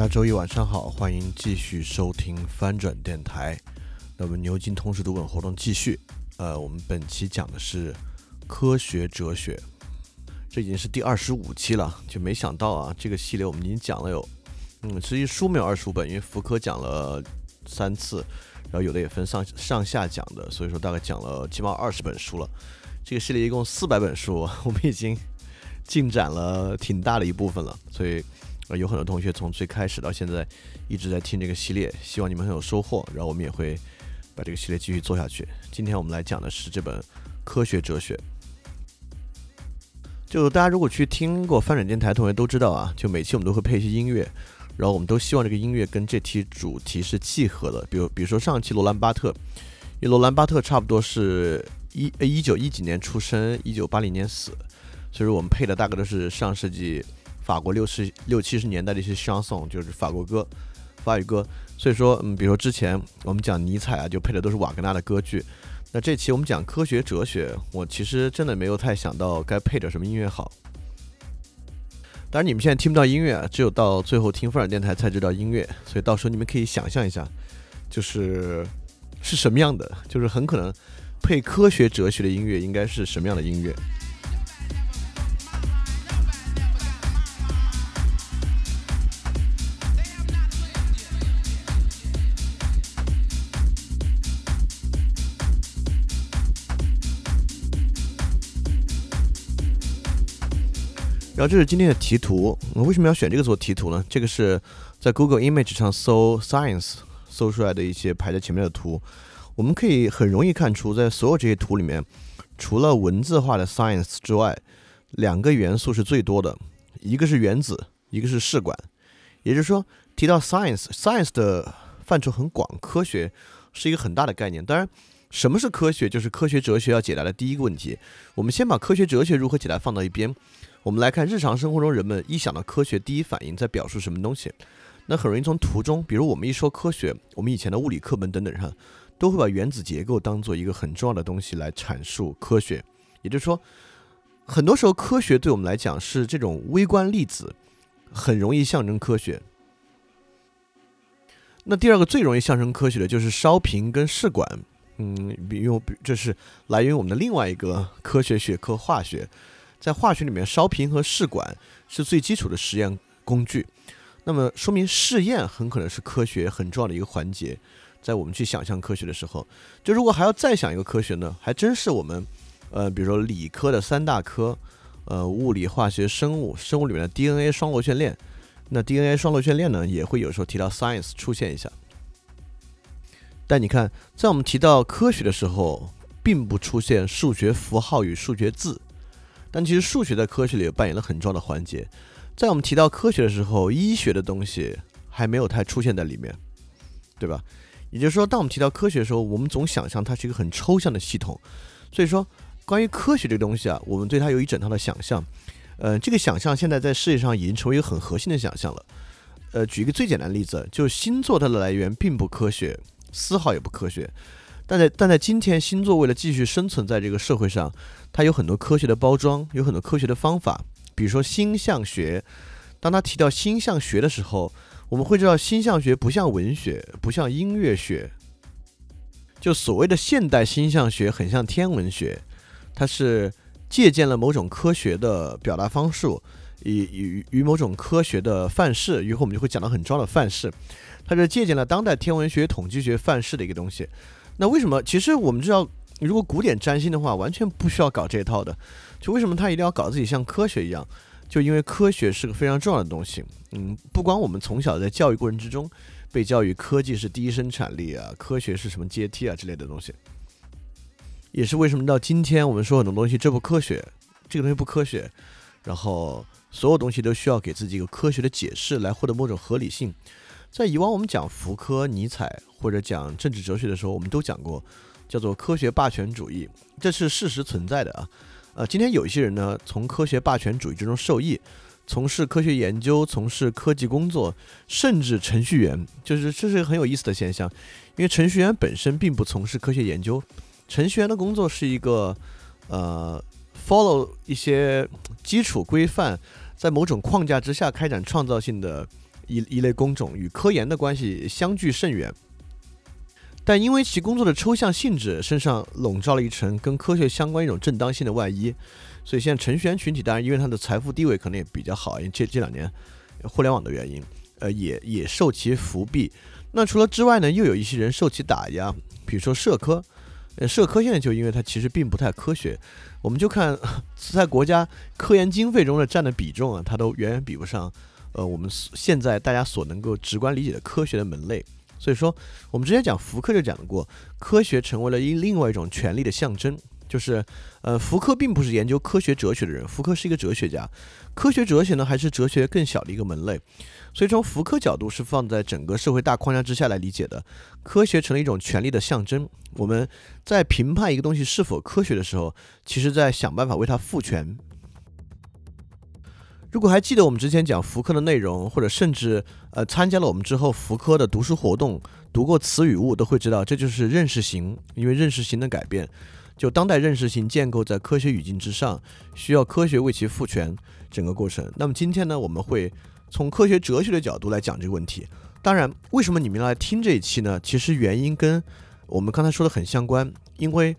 大家周一晚上好，欢迎继续收听翻转电台。那么牛津通识读本活动继续。呃，我们本期讲的是科学哲学，这已经是第二十五期了。就没想到啊，这个系列我们已经讲了有，嗯，实际书没有二十五本，因为福柯讲了三次，然后有的也分上上下讲的，所以说大概讲了起码二十本书了。这个系列一共四百本书，我们已经进展了挺大的一部分了，所以。有很多同学从最开始到现在一直在听这个系列，希望你们很有收获。然后我们也会把这个系列继续做下去。今天我们来讲的是这本科学哲学。就大家如果去听过翻转电台，同学都知道啊，就每期我们都会配一些音乐，然后我们都希望这个音乐跟这期主题是契合的。比如，比如说上期罗兰巴特，因为罗兰巴特差不多是一一九一几年出生，一九八零年死，所以说我们配的大概都是上世纪。法国六十六七十年代的一些 chanson，就是法国歌、法语歌。所以说，嗯，比如说之前我们讲尼采啊，就配的都是瓦格纳的歌剧。那这期我们讲科学哲学，我其实真的没有太想到该配点什么音乐好。当然，你们现在听不到音乐啊，只有到最后听范尔电台才知道音乐。所以到时候你们可以想象一下，就是是什么样的，就是很可能配科学哲学的音乐应该是什么样的音乐。然后这是今天的题图，我为什么要选这个做题图呢？这个是在 Google Image 上搜 Science 搜出来的一些排在前面的图，我们可以很容易看出，在所有这些图里面，除了文字化的 Science 之外，两个元素是最多的，一个是原子，一个是试管。也就是说，提到 Science，Science 的范畴很广，科学是一个很大的概念。当然，什么是科学，就是科学哲学要解答的第一个问题。我们先把科学哲学如何解答放到一边。我们来看日常生活中人们一想到科学，第一反应在表述什么东西？那很容易从图中，比如我们一说科学，我们以前的物理课本等等上，都会把原子结构当做一个很重要的东西来阐述科学。也就是说，很多时候科学对我们来讲是这种微观粒子，很容易象征科学。那第二个最容易象征科学的就是烧瓶跟试管，嗯，因为这是来源于我们的另外一个科学学科——化学。在化学里面，烧瓶和试管是最基础的实验工具。那么，说明试验很可能是科学很重要的一个环节。在我们去想象科学的时候，就如果还要再想一个科学呢，还真是我们，呃，比如说理科的三大科，呃，物理、化学、生物。生物里面的 DNA 双螺旋链，那 DNA 双螺旋链呢，也会有时候提到 science 出现一下。但你看，在我们提到科学的时候，并不出现数学符号与数学字。但其实数学在科学里也扮演了很重要的环节，在我们提到科学的时候，医学的东西还没有太出现在里面，对吧？也就是说，当我们提到科学的时候，我们总想象它是一个很抽象的系统。所以说，关于科学这个东西啊，我们对它有一整套的想象。呃，这个想象现在在世界上已经成为一个很核心的想象了。呃，举一个最简单的例子，就是星座它的来源并不科学，丝毫也不科学。但在但在今天，星座为了继续生存在这个社会上，它有很多科学的包装，有很多科学的方法。比如说星象学，当他提到星象学的时候，我们会知道星象学不像文学，不像音乐学。就所谓的现代星象学很像天文学，它是借鉴了某种科学的表达方式，以与与某种科学的范式。一会儿我们就会讲到很重要的范式，它是借鉴了当代天文学、统计学范式的一个东西。那为什么？其实我们知道，如果古典占星的话，完全不需要搞这套的。就为什么他一定要搞自己像科学一样？就因为科学是个非常重要的东西。嗯，不光我们从小在教育过程之中被教育科技是第一生产力啊，科学是什么阶梯啊之类的东西，也是为什么到今天我们说很多东西这不科学，这个东西不科学，然后所有东西都需要给自己一个科学的解释来获得某种合理性。在以往我们讲福柯、尼采或者讲政治哲学的时候，我们都讲过叫做科学霸权主义，这是事实存在的啊。呃，今天有一些人呢，从科学霸权主义之中受益，从事科学研究，从事科技工作，甚至程序员，就是这是个很有意思的现象。因为程序员本身并不从事科学研究，程序员的工作是一个呃，follow 一些基础规范，在某种框架之下开展创造性的。一一类工种与科研的关系相距甚远，但因为其工作的抽象性质，身上笼罩了一层跟科学相关一种正当性的外衣，所以现在程序员群体当然因为他的财富地位可能也比较好，因为这这两年互联网的原因，呃，也也受其伏庇。那除了之外呢，又有一些人受其打压，比如说社科，呃，社科现在就因为它其实并不太科学，我们就看在国家科研经费中的占的比重啊，它都远远比不上。呃，我们现在大家所能够直观理解的科学的门类，所以说我们之前讲福柯就讲过，科学成为了一另外一种权力的象征。就是，呃，福柯并不是研究科学哲学的人，福柯是一个哲学家，科学哲学呢还是哲学更小的一个门类。所以从福柯角度是放在整个社会大框架之下来理解的，科学成了一种权力的象征。我们在评判一个东西是否科学的时候，其实在想办法为它赋权。如果还记得我们之前讲福柯的内容，或者甚至呃参加了我们之后福柯的读书活动，读过词语物，都会知道这就是认识型。因为认识型的改变，就当代认识型建构在科学语境之上，需要科学为其赋权整个过程。那么今天呢，我们会从科学哲学的角度来讲这个问题。当然，为什么你们要来听这一期呢？其实原因跟我们刚才说的很相关，因为。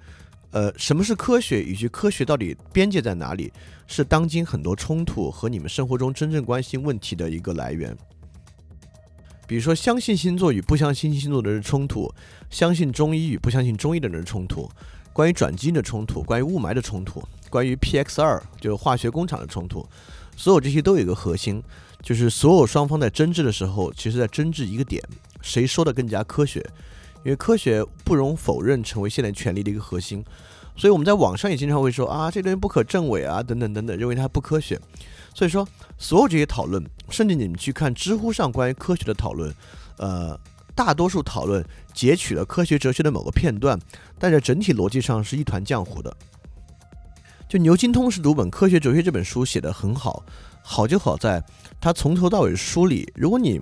呃，什么是科学，以及科学到底边界在哪里，是当今很多冲突和你们生活中真正关心问题的一个来源。比如说，相信星座与不相信星座的人冲突，相信中医与不相信中医的人冲突，关于转基因的冲突，关于雾霾的冲突，关于 PX 二就是化学工厂的冲突，所有这些都有一个核心，就是所有双方在争执的时候，其实在争执一个点，谁说的更加科学。因为科学不容否认成为现代权力的一个核心，所以我们在网上也经常会说啊，这东西不可证伪啊，等等等等，认为它不科学。所以说，所有这些讨论，甚至你们去看知乎上关于科学的讨论，呃，大多数讨论截取了科学哲学的某个片段，但在整体逻辑上是一团浆糊的。就牛津通识读本《科学哲学》这本书写的很好，好就好在它从头到尾梳理。如果你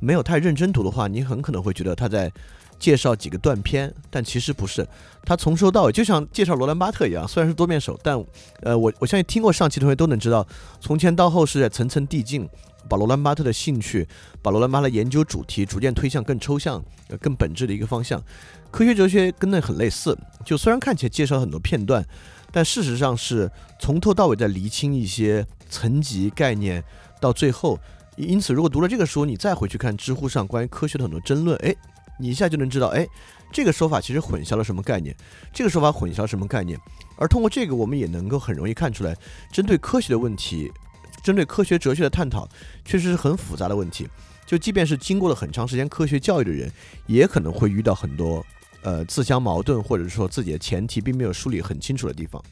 没有太认真读的话，你很可能会觉得他在。介绍几个断片，但其实不是，他从头到尾就像介绍罗兰巴特一样，虽然是多面手，但呃，我我相信听过上期同学都能知道，从前到后是在层层递进，把罗兰巴特的兴趣，把罗兰巴特的研究主题逐渐推向更抽象、更本质的一个方向。科学哲学跟那很类似，就虽然看起来介绍很多片段，但事实上是从头到尾在厘清一些层级概念，到最后，因此如果读了这个书，你再回去看知乎上关于科学的很多争论，哎。你一下就能知道，哎，这个说法其实混淆了什么概念？这个说法混淆什么概念？而通过这个，我们也能够很容易看出来，针对科学的问题，针对科学哲学的探讨，确实是很复杂的问题。就即便是经过了很长时间科学教育的人，也可能会遇到很多呃自相矛盾，或者说自己的前提并没有梳理很清楚的地方。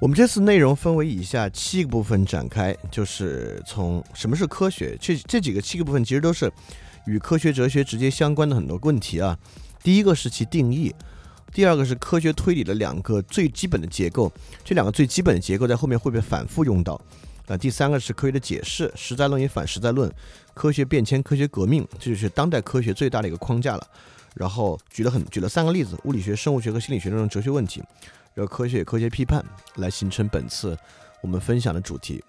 我们这次内容分为以下七个部分展开，就是从什么是科学，这这几个七个部分其实都是。与科学哲学直接相关的很多问题啊，第一个是其定义，第二个是科学推理的两个最基本的结构，这两个最基本的结构在后面会被反复用到。啊，第三个是科学的解释，实在论与反实在论，科学变迁、科学革命，这就是当代科学最大的一个框架了。然后举了很举了三个例子，物理学、生物学和心理学这种哲学问题，然后科学科学批判来形成本次我们分享的主题。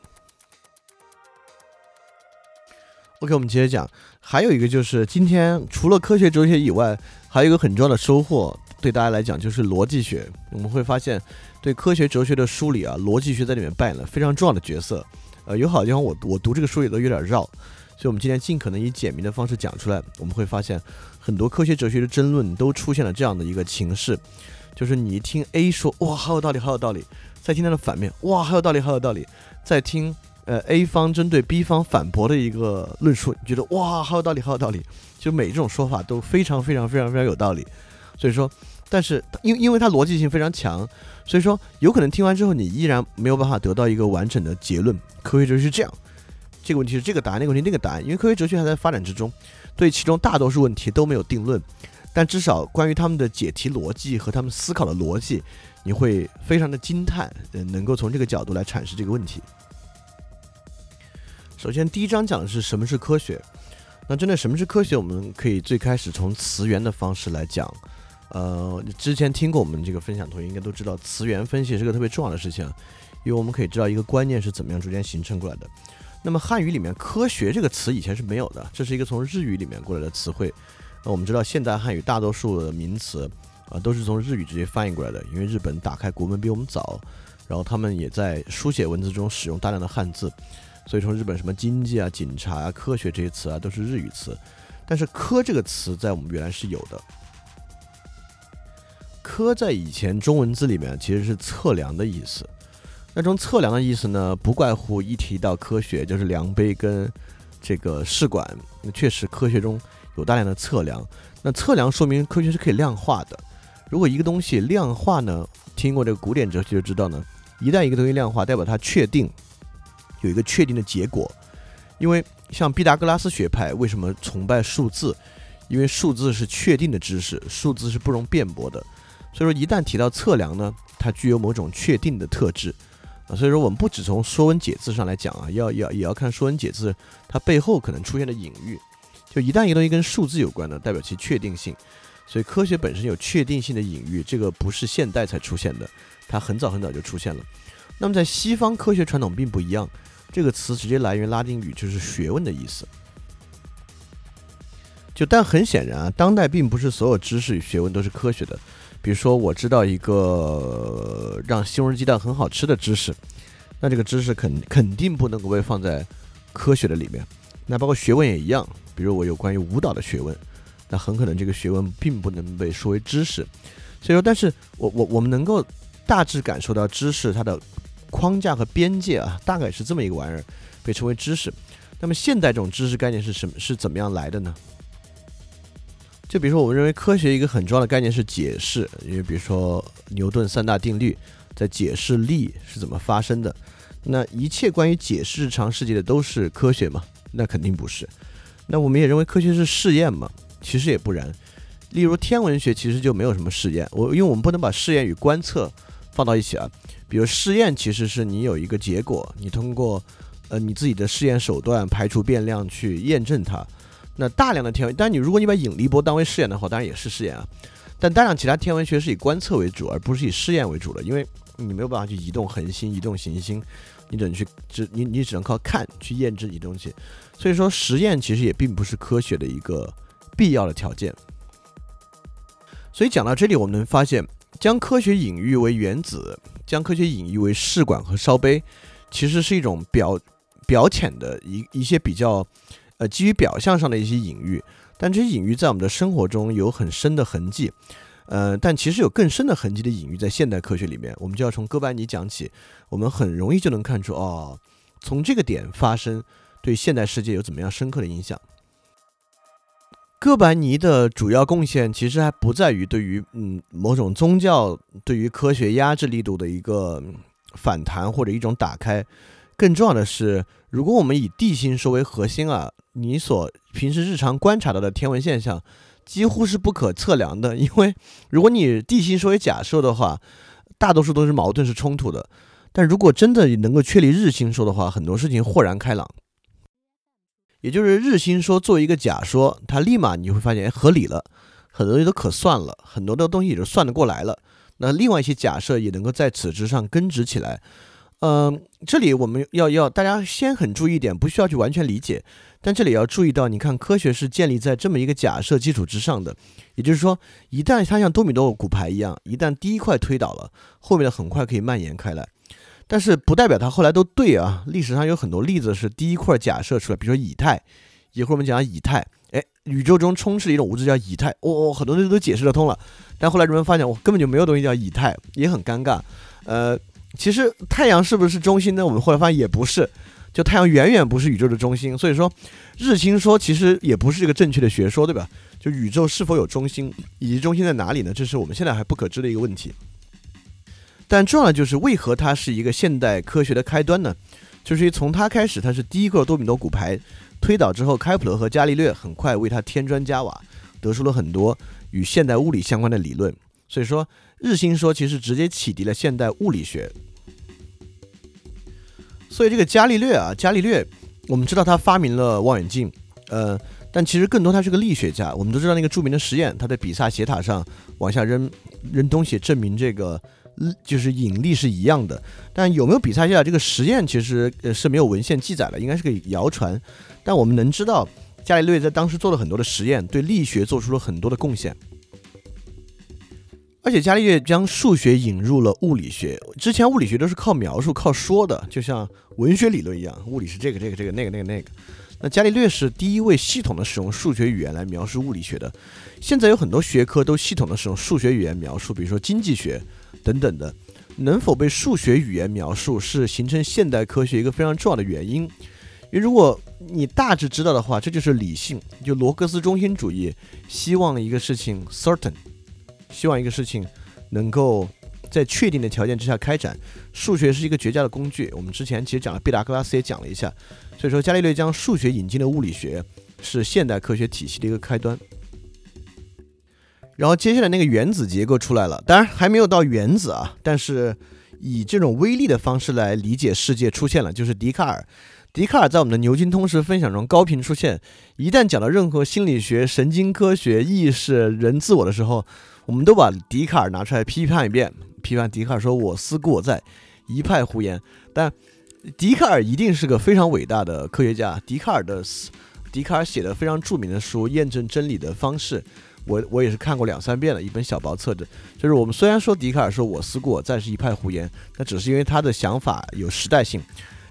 OK，我们接着讲，还有一个就是今天除了科学哲学以外，还有一个很重要的收获，对大家来讲就是逻辑学。我们会发现，对科学哲学的梳理啊，逻辑学在里面扮演了非常重要的角色。呃，有好地方我我读这个书也都有点绕，所以我们今天尽可能以简明的方式讲出来。我们会发现很多科学哲学的争论都出现了这样的一个情势，就是你一听 A 说哇好有道理好有道理，再听它的反面哇好有道理好有道理，再听呃 A 方针对 B 方反驳的一个论述，你觉得哇好有道理好有道理，就每一种说法都非常非常非常非常有道理。所以说，但是因因为它逻辑性非常强，所以说有可能听完之后你依然没有办法得到一个完整的结论。科学哲学是这样。这个问题是这个答案，那个问题那个答案，因为科学哲学还在发展之中，对其中大多数问题都没有定论，但至少关于他们的解题逻辑和他们思考的逻辑，你会非常的惊叹，嗯，能够从这个角度来阐释这个问题。首先，第一章讲的是什么是科学，那针对什么是科学，我们可以最开始从词源的方式来讲，呃，之前听过我们这个分享同学应该都知道，词源分析是个特别重要的事情，因为我们可以知道一个观念是怎么样逐渐形成过来的。那么汉语里面“科学”这个词以前是没有的，这是一个从日语里面过来的词汇。那我们知道现代汉语大多数的名词啊都是从日语直接翻译过来的，因为日本打开国门比我们早，然后他们也在书写文字中使用大量的汉字，所以说日本什么经济啊、警察啊、科学这些词啊都是日语词。但是“科”这个词在我们原来是有的，“科”在以前中文字里面其实是测量的意思。那种测量的意思呢，不怪乎一提到科学就是量杯跟这个试管。那确实科学中有大量的测量。那测量说明科学是可以量化的。如果一个东西量化呢，听过这个古典哲学就知道呢，一旦一个东西量化，代表它确定有一个确定的结果。因为像毕达哥拉斯学派为什么崇拜数字？因为数字是确定的知识，数字是不容辩驳的。所以说一旦提到测量呢，它具有某种确定的特质。啊，所以说我们不只从《说文解字》上来讲啊，要要也要看《说文解字》它背后可能出现的隐喻。就一旦一个东西跟数字有关的，代表其确定性。所以科学本身有确定性的隐喻，这个不是现代才出现的，它很早很早就出现了。那么在西方科学传统并不一样，这个词直接来源拉丁语，就是学问的意思。就但很显然啊，当代并不是所有知识与学问都是科学的。比如说，我知道一个让西红柿鸡蛋很好吃的知识，那这个知识肯肯定不能够被放在科学的里面。那包括学问也一样，比如我有关于舞蹈的学问，那很可能这个学问并不能被说为知识。所以说，但是我我我们能够大致感受到知识它的框架和边界啊，大概是这么一个玩意儿，被称为知识。那么现代这种知识概念是什么？是怎么样来的呢？就比如说，我们认为科学一个很重要的概念是解释，因为比如说牛顿三大定律在解释力是怎么发生的。那一切关于解释日常世界的都是科学吗？那肯定不是。那我们也认为科学是试验吗？其实也不然。例如天文学其实就没有什么试验，我因为我们不能把试验与观测放到一起啊。比如试验其实是你有一个结果，你通过呃你自己的试验手段排除变量去验证它。那大量的天文，但你如果你把引力波当为试验的话，当然也是试验啊。但大量其他天文学是以观测为主，而不是以试验为主的，因为你没有办法去移动恒星、移动行星，你只能去只你你只能靠看去验证你东西。所以说，实验其实也并不是科学的一个必要的条件。所以讲到这里，我们能发现，将科学隐喻为原子，将科学隐喻为试管和烧杯，其实是一种表表浅的一一些比较。呃，基于表象上的一些隐喻，但这些隐喻在我们的生活中有很深的痕迹。呃，但其实有更深的痕迹的隐喻在现代科学里面，我们就要从哥白尼讲起。我们很容易就能看出，哦，从这个点发生，对现代世界有怎么样深刻的影响。哥白尼的主要贡献其实还不在于对于嗯某种宗教对于科学压制力度的一个反弹或者一种打开，更重要的是，如果我们以地心说为核心啊。你所平时日常观察到的天文现象，几乎是不可测量的，因为如果你地心说为假设的话，大多数都是矛盾是冲突的。但如果真的能够确立日心说的话，很多事情豁然开朗。也就是日心说作为一个假说，它立马你会发现合理了，很多东西都可算了，很多的东西也就算得过来了。那另外一些假设也能够在此之上根植起来。嗯，这里我们要要大家先很注意一点，不需要去完全理解。但这里要注意到，你看，科学是建立在这么一个假设基础之上的，也就是说，一旦它像多米诺骨牌一样，一旦第一块推倒了，后面的很快可以蔓延开来。但是不代表它后来都对啊。历史上有很多例子是第一块假设出来，比如说以太，一会儿我们讲以太，哎，宇宙中充斥一种物质叫以太，哦，很多东西都解释得通了。但后来人们发现，我根本就没有东西叫以太，也很尴尬。呃，其实太阳是不是中心呢？我们后来发现也不是，就太阳远远不是宇宙的中心。所以说，日心说其实也不是一个正确的学说，对吧？就宇宙是否有中心，以及中心在哪里呢？这是我们现在还不可知的一个问题。但重要的就是为何它是一个现代科学的开端呢？就是从它开始，它是第一个多米诺骨牌推倒之后，开普勒和伽利略很快为它添砖加瓦，得出了很多与现代物理相关的理论。所以说，日心说其实直接启迪了现代物理学。所以这个伽利略啊，伽利略，我们知道他发明了望远镜，呃。但其实更多他是个力学家。我们都知道那个著名的实验，他在比萨斜塔上往下扔扔东西，证明这个就是引力是一样的。但有没有比萨斜塔这个实验，其实呃是没有文献记载的，应该是个谣传。但我们能知道，伽利略在当时做了很多的实验，对力学做出了很多的贡献。而且伽利略将数学引入了物理学。之前物理学都是靠描述、靠说的，就像文学理论一样，物理是这个、这个、这个、那个、那个、那个。那伽利略是第一位系统的使用数学语言来描述物理学的。现在有很多学科都系统的使用数学语言描述，比如说经济学等等的。能否被数学语言描述，是形成现代科学一个非常重要的原因。因为如果你大致知道的话，这就是理性，就罗格斯中心主义，希望一个事情 certain，希望一个事情能够在确定的条件之下开展。数学是一个绝佳的工具。我们之前其实讲了，毕达哥拉斯也讲了一下。所以说，伽利略将数学引进了物理学，是现代科学体系的一个开端。然后接下来那个原子结构出来了，当然还没有到原子啊，但是以这种微粒的方式来理解世界出现了，就是笛卡尔。笛卡尔在我们的牛津通识分享中高频出现。一旦讲到任何心理学、神经科学、意识、人自我的时候，我们都把笛卡尔拿出来批判一遍，批判笛卡尔说“我思故我在”，一派胡言。但笛卡尔一定是个非常伟大的科学家。笛卡尔的，笛卡尔写的非常著名的书《验证真理的方式》，我我也是看过两三遍了，一本小薄册子。就是我们虽然说笛卡尔说我思故我在是一派胡言，那只是因为他的想法有时代性。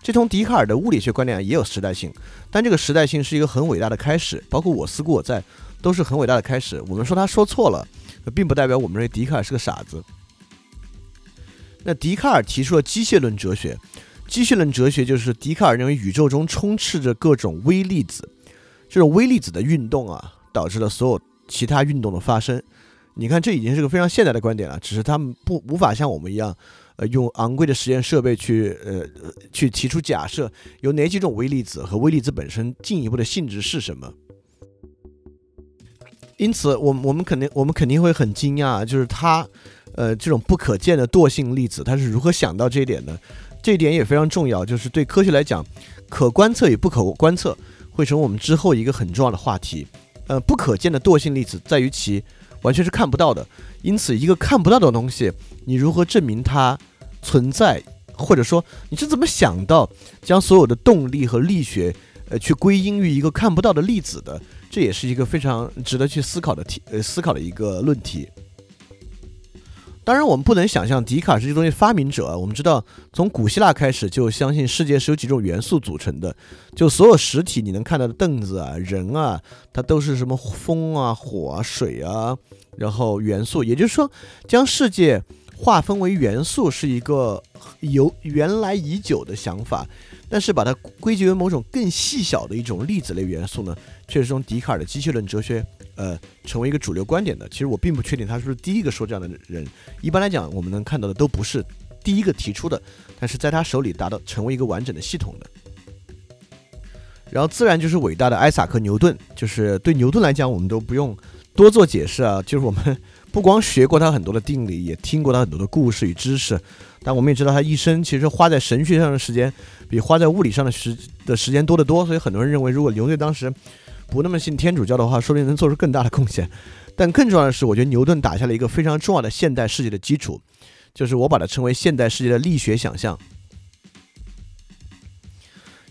这从笛卡尔的物理学观点也有时代性，但这个时代性是一个很伟大的开始。包括我思故我在都是很伟大的开始。我们说他说错了，并不代表我们认为笛卡尔是个傻子。那笛卡尔提出了机械论哲学。机械论哲学就是笛卡尔认为宇宙中充斥着各种微粒子，这种微粒子的运动啊，导致了所有其他运动的发生。你看，这已经是个非常现代的观点了，只是他们不无法像我们一样，呃，用昂贵的实验设备去呃去提出假设，有哪几种微粒子和微粒子本身进一步的性质是什么。因此，我们我们肯定我们肯定会很惊讶，就是他呃这种不可见的惰性粒子，他是如何想到这一点的？这一点也非常重要，就是对科学来讲，可观测与不可观测会成为我们之后一个很重要的话题。呃，不可见的惰性粒子在于其完全是看不到的，因此一个看不到的东西，你如何证明它存在，或者说你是怎么想到将所有的动力和力学，呃，去归因于一个看不到的粒子的？这也是一个非常值得去思考的题，呃，思考的一个论题。当然，我们不能想象笛卡尔是这东西发明者。我们知道，从古希腊开始就相信世界是由几种元素组成的，就所有实体你能看到的凳子啊、人啊，它都是什么风啊、火啊、水啊，然后元素。也就是说，将世界划分为元素是一个由原来已久的想法，但是把它归结为某种更细小的一种粒子类元素呢，却是从笛卡尔的机械论哲学。呃，成为一个主流观点的，其实我并不确定他是不是第一个说这样的人。一般来讲，我们能看到的都不是第一个提出的，但是在他手里达到成为一个完整的系统的。然后自然就是伟大的艾萨克·牛顿，就是对牛顿来讲，我们都不用多做解释啊，就是我们不光学过他很多的定理，也听过他很多的故事与知识，但我们也知道他一生其实花在神学上的时间比花在物理上的时的时间多得多，所以很多人认为，如果牛顿当时。不那么信天主教的话，说不定能做出更大的贡献。但更重要的是，我觉得牛顿打下了一个非常重要的现代世界的基础，就是我把它称为现代世界的力学想象。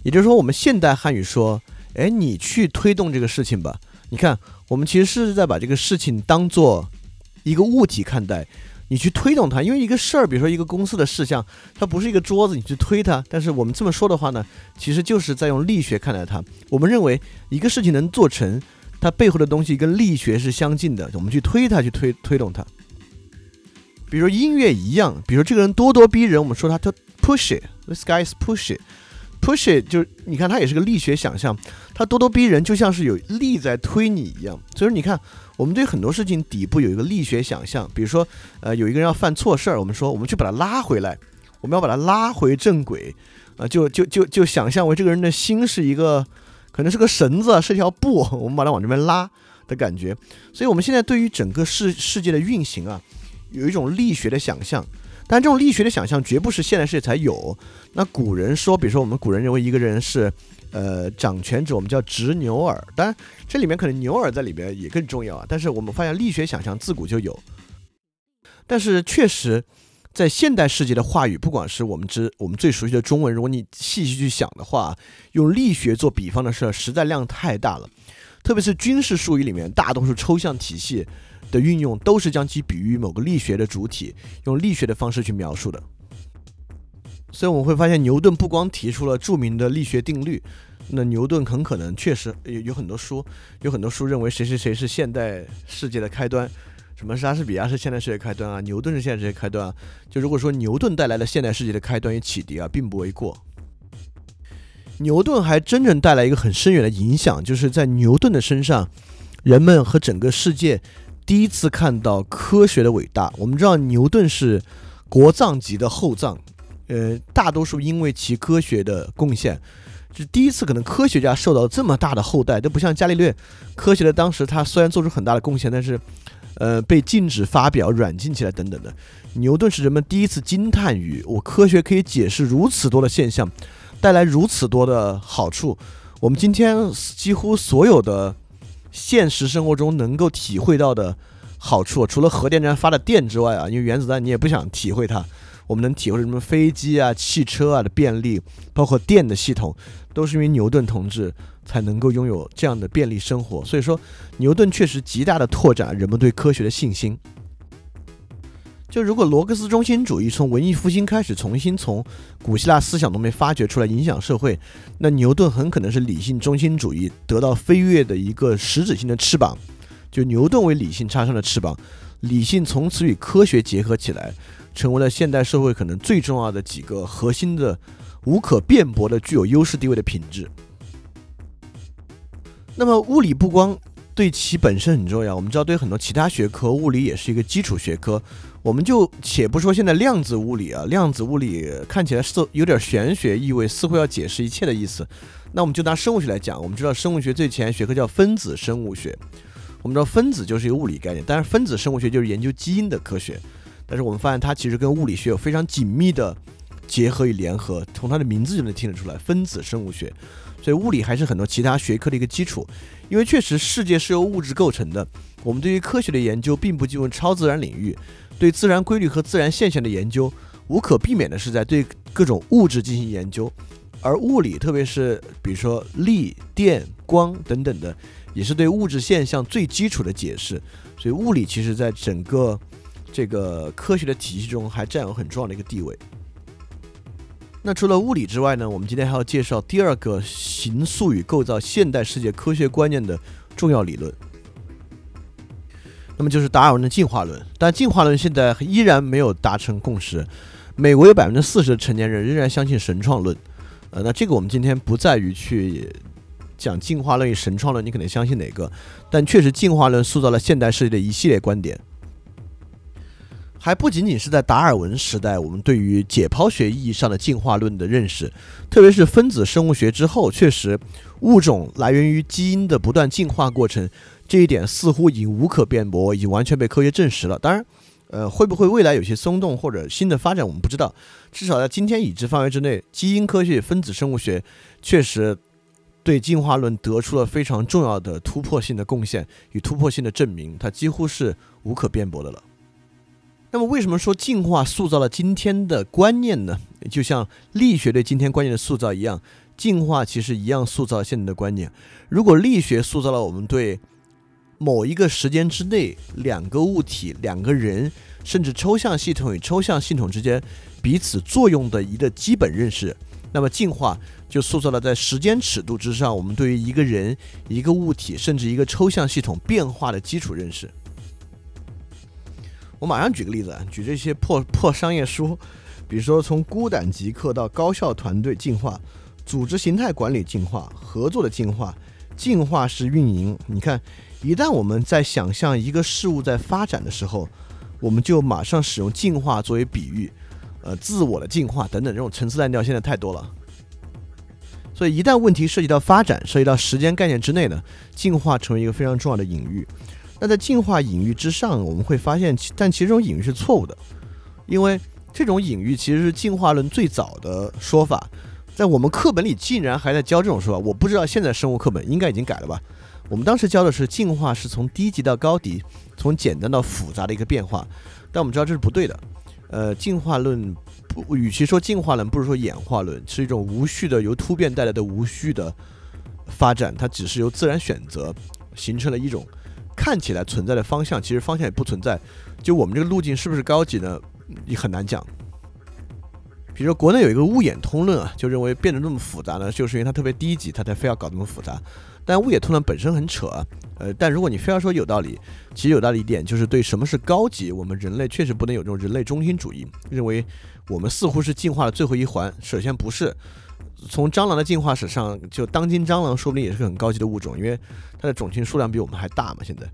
也就是说，我们现代汉语说：“哎，你去推动这个事情吧。”你看，我们其实是在把这个事情当做一个物体看待。你去推动它，因为一个事儿，比如说一个公司的事项，它不是一个桌子，你去推它。但是我们这么说的话呢，其实就是在用力学看待它。我们认为一个事情能做成，它背后的东西跟力学是相近的，我们去推它，去推推动它。比如音乐一样，比如这个人咄咄逼人，我们说他他 push it，this guy is push it，push it 就是你看他也是个力学想象，他咄咄逼人就像是有力在推你一样。所以说你看，我们对很多事情底部有一个力学想象，比如说呃有一个人要犯错事儿，我们说我们去把他拉回来，我们要把他拉回正轨，啊就就就就想象为这个人的心是一个可能是个绳子，是一条布，我们把他往这边拉的感觉。所以我们现在对于整个世世界的运行啊。有一种力学的想象，但这种力学的想象绝不是现代世界才有。那古人说，比如说我们古人认为一个人是，呃，掌权者，我们叫执牛耳。当然，这里面可能牛耳在里边也更重要啊。但是我们发现力学想象自古就有。但是确实，在现代世界的话语，不管是我们之我们最熟悉的中文，如果你细细去想的话，用力学做比方的事儿实在量太大了。特别是军事术语里面，大多数抽象体系。的运用都是将其比喻某个力学的主体，用力学的方式去描述的。所以我们会发现，牛顿不光提出了著名的力学定律，那牛顿很可能确实有有很多书，有很多书认为谁谁谁是现代世界的开端，什么莎士比亚是现代世界开端啊，牛顿是现代世界开端啊。就如果说牛顿带来了现代世界的开端与启迪啊，并不为过。牛顿还真正带来一个很深远的影响，就是在牛顿的身上，人们和整个世界。第一次看到科学的伟大，我们知道牛顿是国葬级的厚葬，呃，大多数因为其科学的贡献，是第一次可能科学家受到这么大的厚待，都不像伽利略，科学的当时他虽然做出很大的贡献，但是，呃，被禁止发表、软禁起来等等的。牛顿是人们第一次惊叹于我科学可以解释如此多的现象，带来如此多的好处。我们今天几乎所有的。现实生活中能够体会到的好处，除了核电站发的电之外啊，因为原子弹你也不想体会它，我们能体会什么飞机啊、汽车啊的便利，包括电的系统，都是因为牛顿同志才能够拥有这样的便利生活。所以说，牛顿确实极大的拓展人们对科学的信心。就如果罗格斯中心主义从文艺复兴开始重新从古希腊思想中面发掘出来影响社会，那牛顿很可能是理性中心主义得到飞跃的一个实质性的翅膀。就牛顿为理性插上了翅膀，理性从此与科学结合起来，成为了现代社会可能最重要的几个核心的、无可辩驳的具有优势地位的品质。那么物理不光对其本身很重要，我们知道对很多其他学科，物理也是一个基础学科。我们就且不说现在量子物理啊，量子物理看起来是有点玄学意味，似乎要解释一切的意思。那我们就拿生物学来讲，我们知道生物学最前沿学科叫分子生物学。我们知道分子就是一个物理概念，但是分子生物学就是研究基因的科学。但是我们发现它其实跟物理学有非常紧密的结合与联合，从它的名字就能听得出来，分子生物学。所以物理还是很多其他学科的一个基础，因为确实世界是由物质构成的。我们对于科学的研究并不进入超自然领域。对自然规律和自然现象的研究，无可避免的是在对各种物质进行研究，而物理，特别是比如说力、电、光等等的，也是对物质现象最基础的解释。所以，物理其实在整个这个科学的体系中还占有很重要的一个地位。那除了物理之外呢，我们今天还要介绍第二个形塑与构造现代世界科学观念的重要理论。那么就是达尔文的进化论，但进化论现在依然没有达成共识。美国有百分之四十的成年人仍然相信神创论，呃，那这个我们今天不在于去讲进化论与神创论，你可能相信哪个？但确实进化论塑造了现代世界的一系列观点，还不仅仅是在达尔文时代，我们对于解剖学意义上的进化论的认识，特别是分子生物学之后，确实物种来源于基因的不断进化过程。这一点似乎已经无可辩驳，已经完全被科学证实了。当然，呃，会不会未来有些松动或者新的发展，我们不知道。至少在今天已知范围之内，基因科学、分子生物学确实对进化论得出了非常重要的突破性的贡献与突破性的证明，它几乎是无可辩驳的了。那么，为什么说进化塑造了今天的观念呢？就像力学对今天观念的塑造一样，进化其实一样塑造了现在的观念。如果力学塑造了我们对某一个时间之内，两个物体、两个人，甚至抽象系统与抽象系统之间彼此作用的一个基本认识。那么进化就塑造了在时间尺度之上，我们对于一个人、一个物体，甚至一个抽象系统变化的基础认识。我马上举个例子，举这些破破商业书，比如说从孤胆极客到高效团队进化、组织形态管理进化、合作的进化、进化式运营。你看，一旦我们在想象一个事物在发展的时候，我们就马上使用进化作为比喻，呃，自我的进化等等这种陈词滥调现在太多了。所以一旦问题涉及到发展，涉及到时间概念之内呢，进化成为一个非常重要的隐喻。那在进化隐喻之上，我们会发现，但其实这种隐喻是错误的，因为这种隐喻其实是进化论最早的说法，在我们课本里竟然还在教这种说法，我不知道现在生物课本应该已经改了吧？我们当时教的是进化是从低级到高级，从简单到复杂的一个变化，但我们知道这是不对的。呃，进化论不，与其说进化论，不如说演化论，是一种无序的由突变带来的无序的发展，它只是由自然选择形成了一种。看起来存在的方向，其实方向也不存在。就我们这个路径是不是高级呢？也很难讲。比如说，国内有一个物演通论啊，就认为变得那么复杂呢，就是因为它特别低级，它才非要搞那么复杂。但物演通论本身很扯，呃，但如果你非要说有道理，其实有道理一点就是对什么是高级，我们人类确实不能有这种人类中心主义，认为我们似乎是进化的最后一环。首先不是。从蟑螂的进化史上，就当今蟑螂说不定也是很高级的物种，因为它的种群数量比我们还大嘛。现在，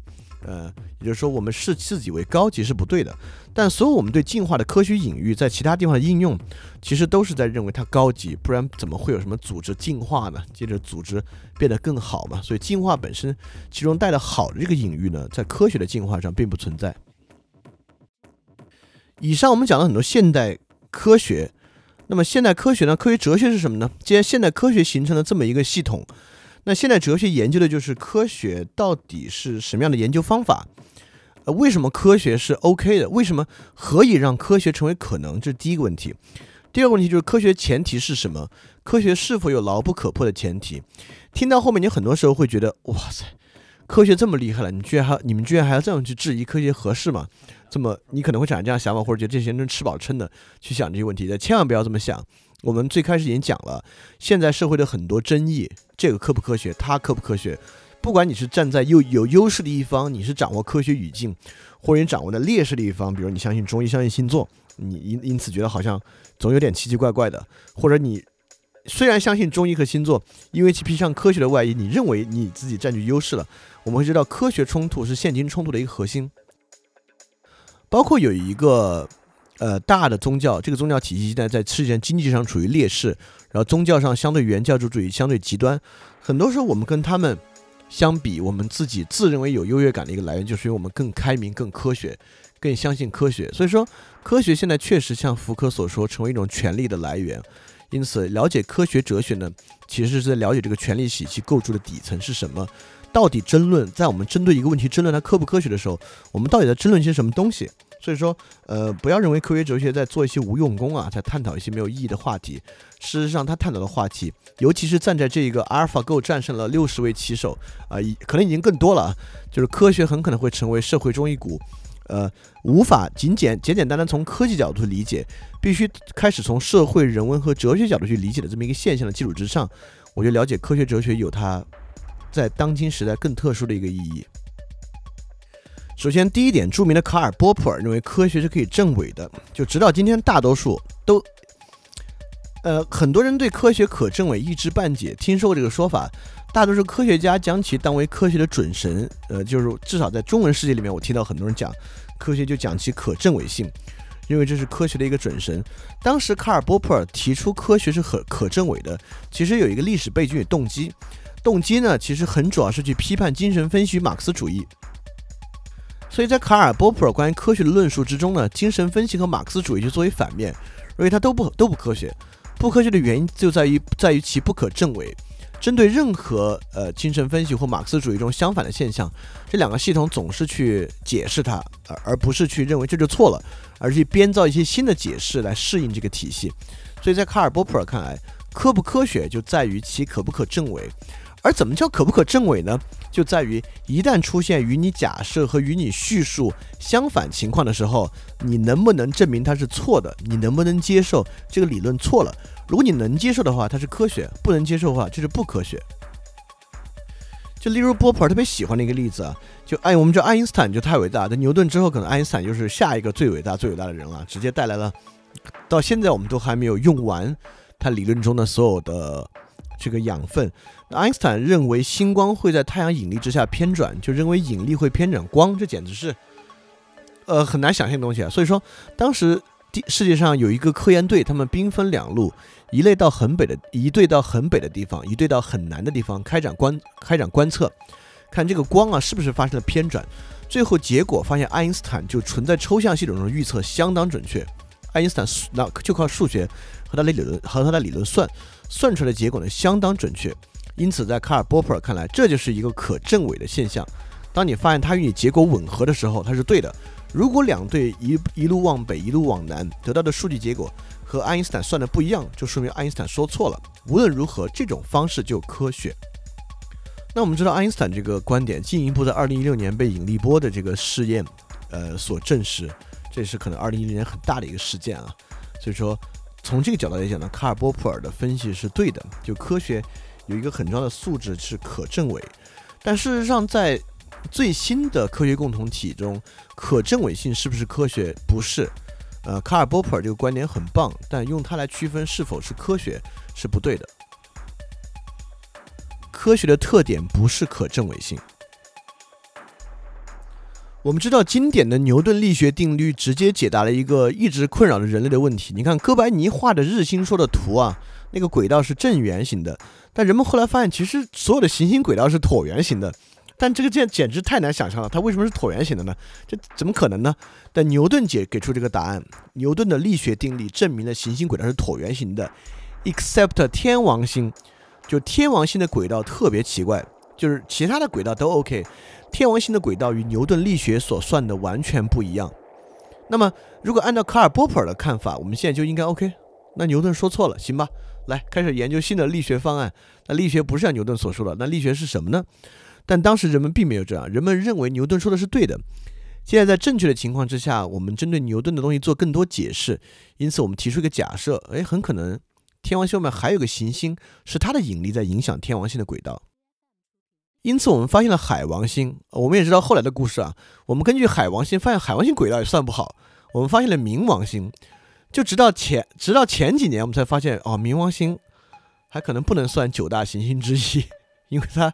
呃，也就是说，我们视自己为高级是不对的。但所有我们对进化的科学隐喻，在其他地方的应用，其实都是在认为它高级，不然怎么会有什么组织进化呢？接着组织变得更好嘛。所以进化本身其中带的好的这个隐喻呢，在科学的进化上并不存在。以上我们讲了很多现代科学。那么现代科学呢？科学哲学是什么呢？既然现代科学形成了这么一个系统，那现代哲学研究的就是科学到底是什么样的研究方法？呃，为什么科学是 OK 的？为什么何以让科学成为可能？这是第一个问题。第二个问题就是科学前提是什么？科学是否有牢不可破的前提？听到后面，你很多时候会觉得，哇塞，科学这么厉害了，你居然还你们居然还要这样去质疑科学合适吗？这么，你可能会产生这样想法，或者觉得这些人吃饱撑的去想这些问题，但千万不要这么想。我们最开始已经讲了，现在社会的很多争议，这个科不科学，它科不科学，不管你是站在有有优势的一方，你是掌握科学语境，或者你掌握的劣势的一方，比如你相信中医，相信星座，你因因此觉得好像总有点奇奇怪怪的，或者你虽然相信中医和星座，因为其披上科学的外衣，你认为你自己占据优势了。我们会知道，科学冲突是现今冲突的一个核心。包括有一个呃大的宗教，这个宗教体系现在在世界经济上处于劣势，然后宗教上相对原教旨主义相对极端。很多时候我们跟他们相比，我们自己自认为有优越感的一个来源，就是因为我们更开明、更科学、更相信科学。所以说，科学现在确实像福柯所说，成为一种权力的来源。因此，了解科学哲学呢，其实是在了解这个权力体系构筑的底层是什么。到底争论在我们针对一个问题争论它科不科学的时候，我们到底在争论些什么东西？所以说，呃，不要认为科学哲学在做一些无用功啊，在探讨一些没有意义的话题。事实上，他探讨的话题，尤其是站在这一个阿尔法狗战胜了六十位棋手啊，可能已经更多了。就是科学很可能会成为社会中一股，呃，无法仅简简简单单从科技角度去理解，必须开始从社会人文和哲学角度去理解的这么一个现象的基础之上，我觉得了解科学哲学有它。在当今时代更特殊的一个意义。首先，第一点，著名的卡尔·波普尔认为科学是可以证伪的。就直到今天，大多数都，呃，很多人对科学可证伪一知半解。听说过这个说法，大多数科学家将其当为科学的准神。呃，就是至少在中文世界里面，我听到很多人讲科学就讲其可证伪性，认为这是科学的一个准神。当时，卡尔·波普尔提出科学是可可证伪的，其实有一个历史背景与动机。动机呢，其实很主要是去批判精神分析与马克思主义。所以在卡尔·波普尔关于科学的论述之中呢，精神分析和马克思主义就作为反面，认为它都不都不科学。不科学的原因就在于在于其不可证伪。针对任何呃精神分析或马克思主义中相反的现象，这两个系统总是去解释它，而而不是去认为这就错了，而是去编造一些新的解释来适应这个体系。所以在卡尔·波普尔看来，科不科学就在于其可不可证伪。而怎么叫可不可证伪呢？就在于一旦出现与你假设和与你叙述相反情况的时候，你能不能证明它是错的？你能不能接受这个理论错了？如果你能接受的话，它是科学；不能接受的话，就是不科学。就例如波普尔特别喜欢的一个例子啊，就爱我们叫爱因斯坦就太伟大，在牛顿之后，可能爱因斯坦就是下一个最伟大、最伟大的人了，直接带来了到现在我们都还没有用完他理论中的所有的这个养分。爱因斯坦认为星光会在太阳引力之下偏转，就认为引力会偏转光，这简直是呃很难想象的东西啊。所以说，当时地世界上有一个科研队，他们兵分两路。一类到很北的，一队到很北的地方，一队到很南的地方开展观开展观测，看这个光啊是不是发生了偏转。最后结果发现，爱因斯坦就存在抽象系统中的预测相当准确。爱因斯坦那就靠数学和他的理论和他的理论算算出来的结果呢相当准确。因此，在卡尔波普尔看来，这就是一个可证伪的现象。当你发现它与你结果吻合的时候，它是对的。如果两队一一路往北，一路往南，得到的数据结果。和爱因斯坦算的不一样，就说明爱因斯坦说错了。无论如何，这种方式就科学。那我们知道，爱因斯坦这个观点进一步在二零一六年被引力波的这个试验，呃，所证实。这是可能二零一六年很大的一个事件啊。所以说，从这个角度来讲呢，卡尔波普尔的分析是对的。就科学有一个很重要的素质是可证伪，但事实上，在最新的科学共同体中，可证伪性是不是科学？不是。呃，卡尔波普尔这个观点很棒，但用它来区分是否是科学是不对的。科学的特点不是可证伪性。我们知道，经典的牛顿力学定律直接解答了一个一直困扰着人类的问题。你看哥白尼画的日心说的图啊，那个轨道是正圆形的，但人们后来发现，其实所有的行星轨道是椭圆形的。但这个简简直太难想象了，它为什么是椭圆形的呢？这怎么可能呢？但牛顿解给出这个答案，牛顿的力学定律证明了行星轨道是椭圆形的，except 天王星，就天王星的轨道特别奇怪，就是其他的轨道都 OK，天王星的轨道与牛顿力学所算的完全不一样。那么如果按照卡尔波普尔的看法，我们现在就应该 OK，那牛顿说错了，行吧？来开始研究新的力学方案。那力学不是像牛顿所说的，那力学是什么呢？但当时人们并没有这样，人们认为牛顿说的是对的。现在在正确的情况之下，我们针对牛顿的东西做更多解释。因此，我们提出一个假设：哎，很可能天王星外面还有个行星，是它的引力在影响天王星的轨道。因此，我们发现了海王星。我们也知道后来的故事啊。我们根据海王星发现，海王星轨道也算不好。我们发现了冥王星。就直到前直到前几年，我们才发现哦，冥王星还可能不能算九大行星之一，因为它。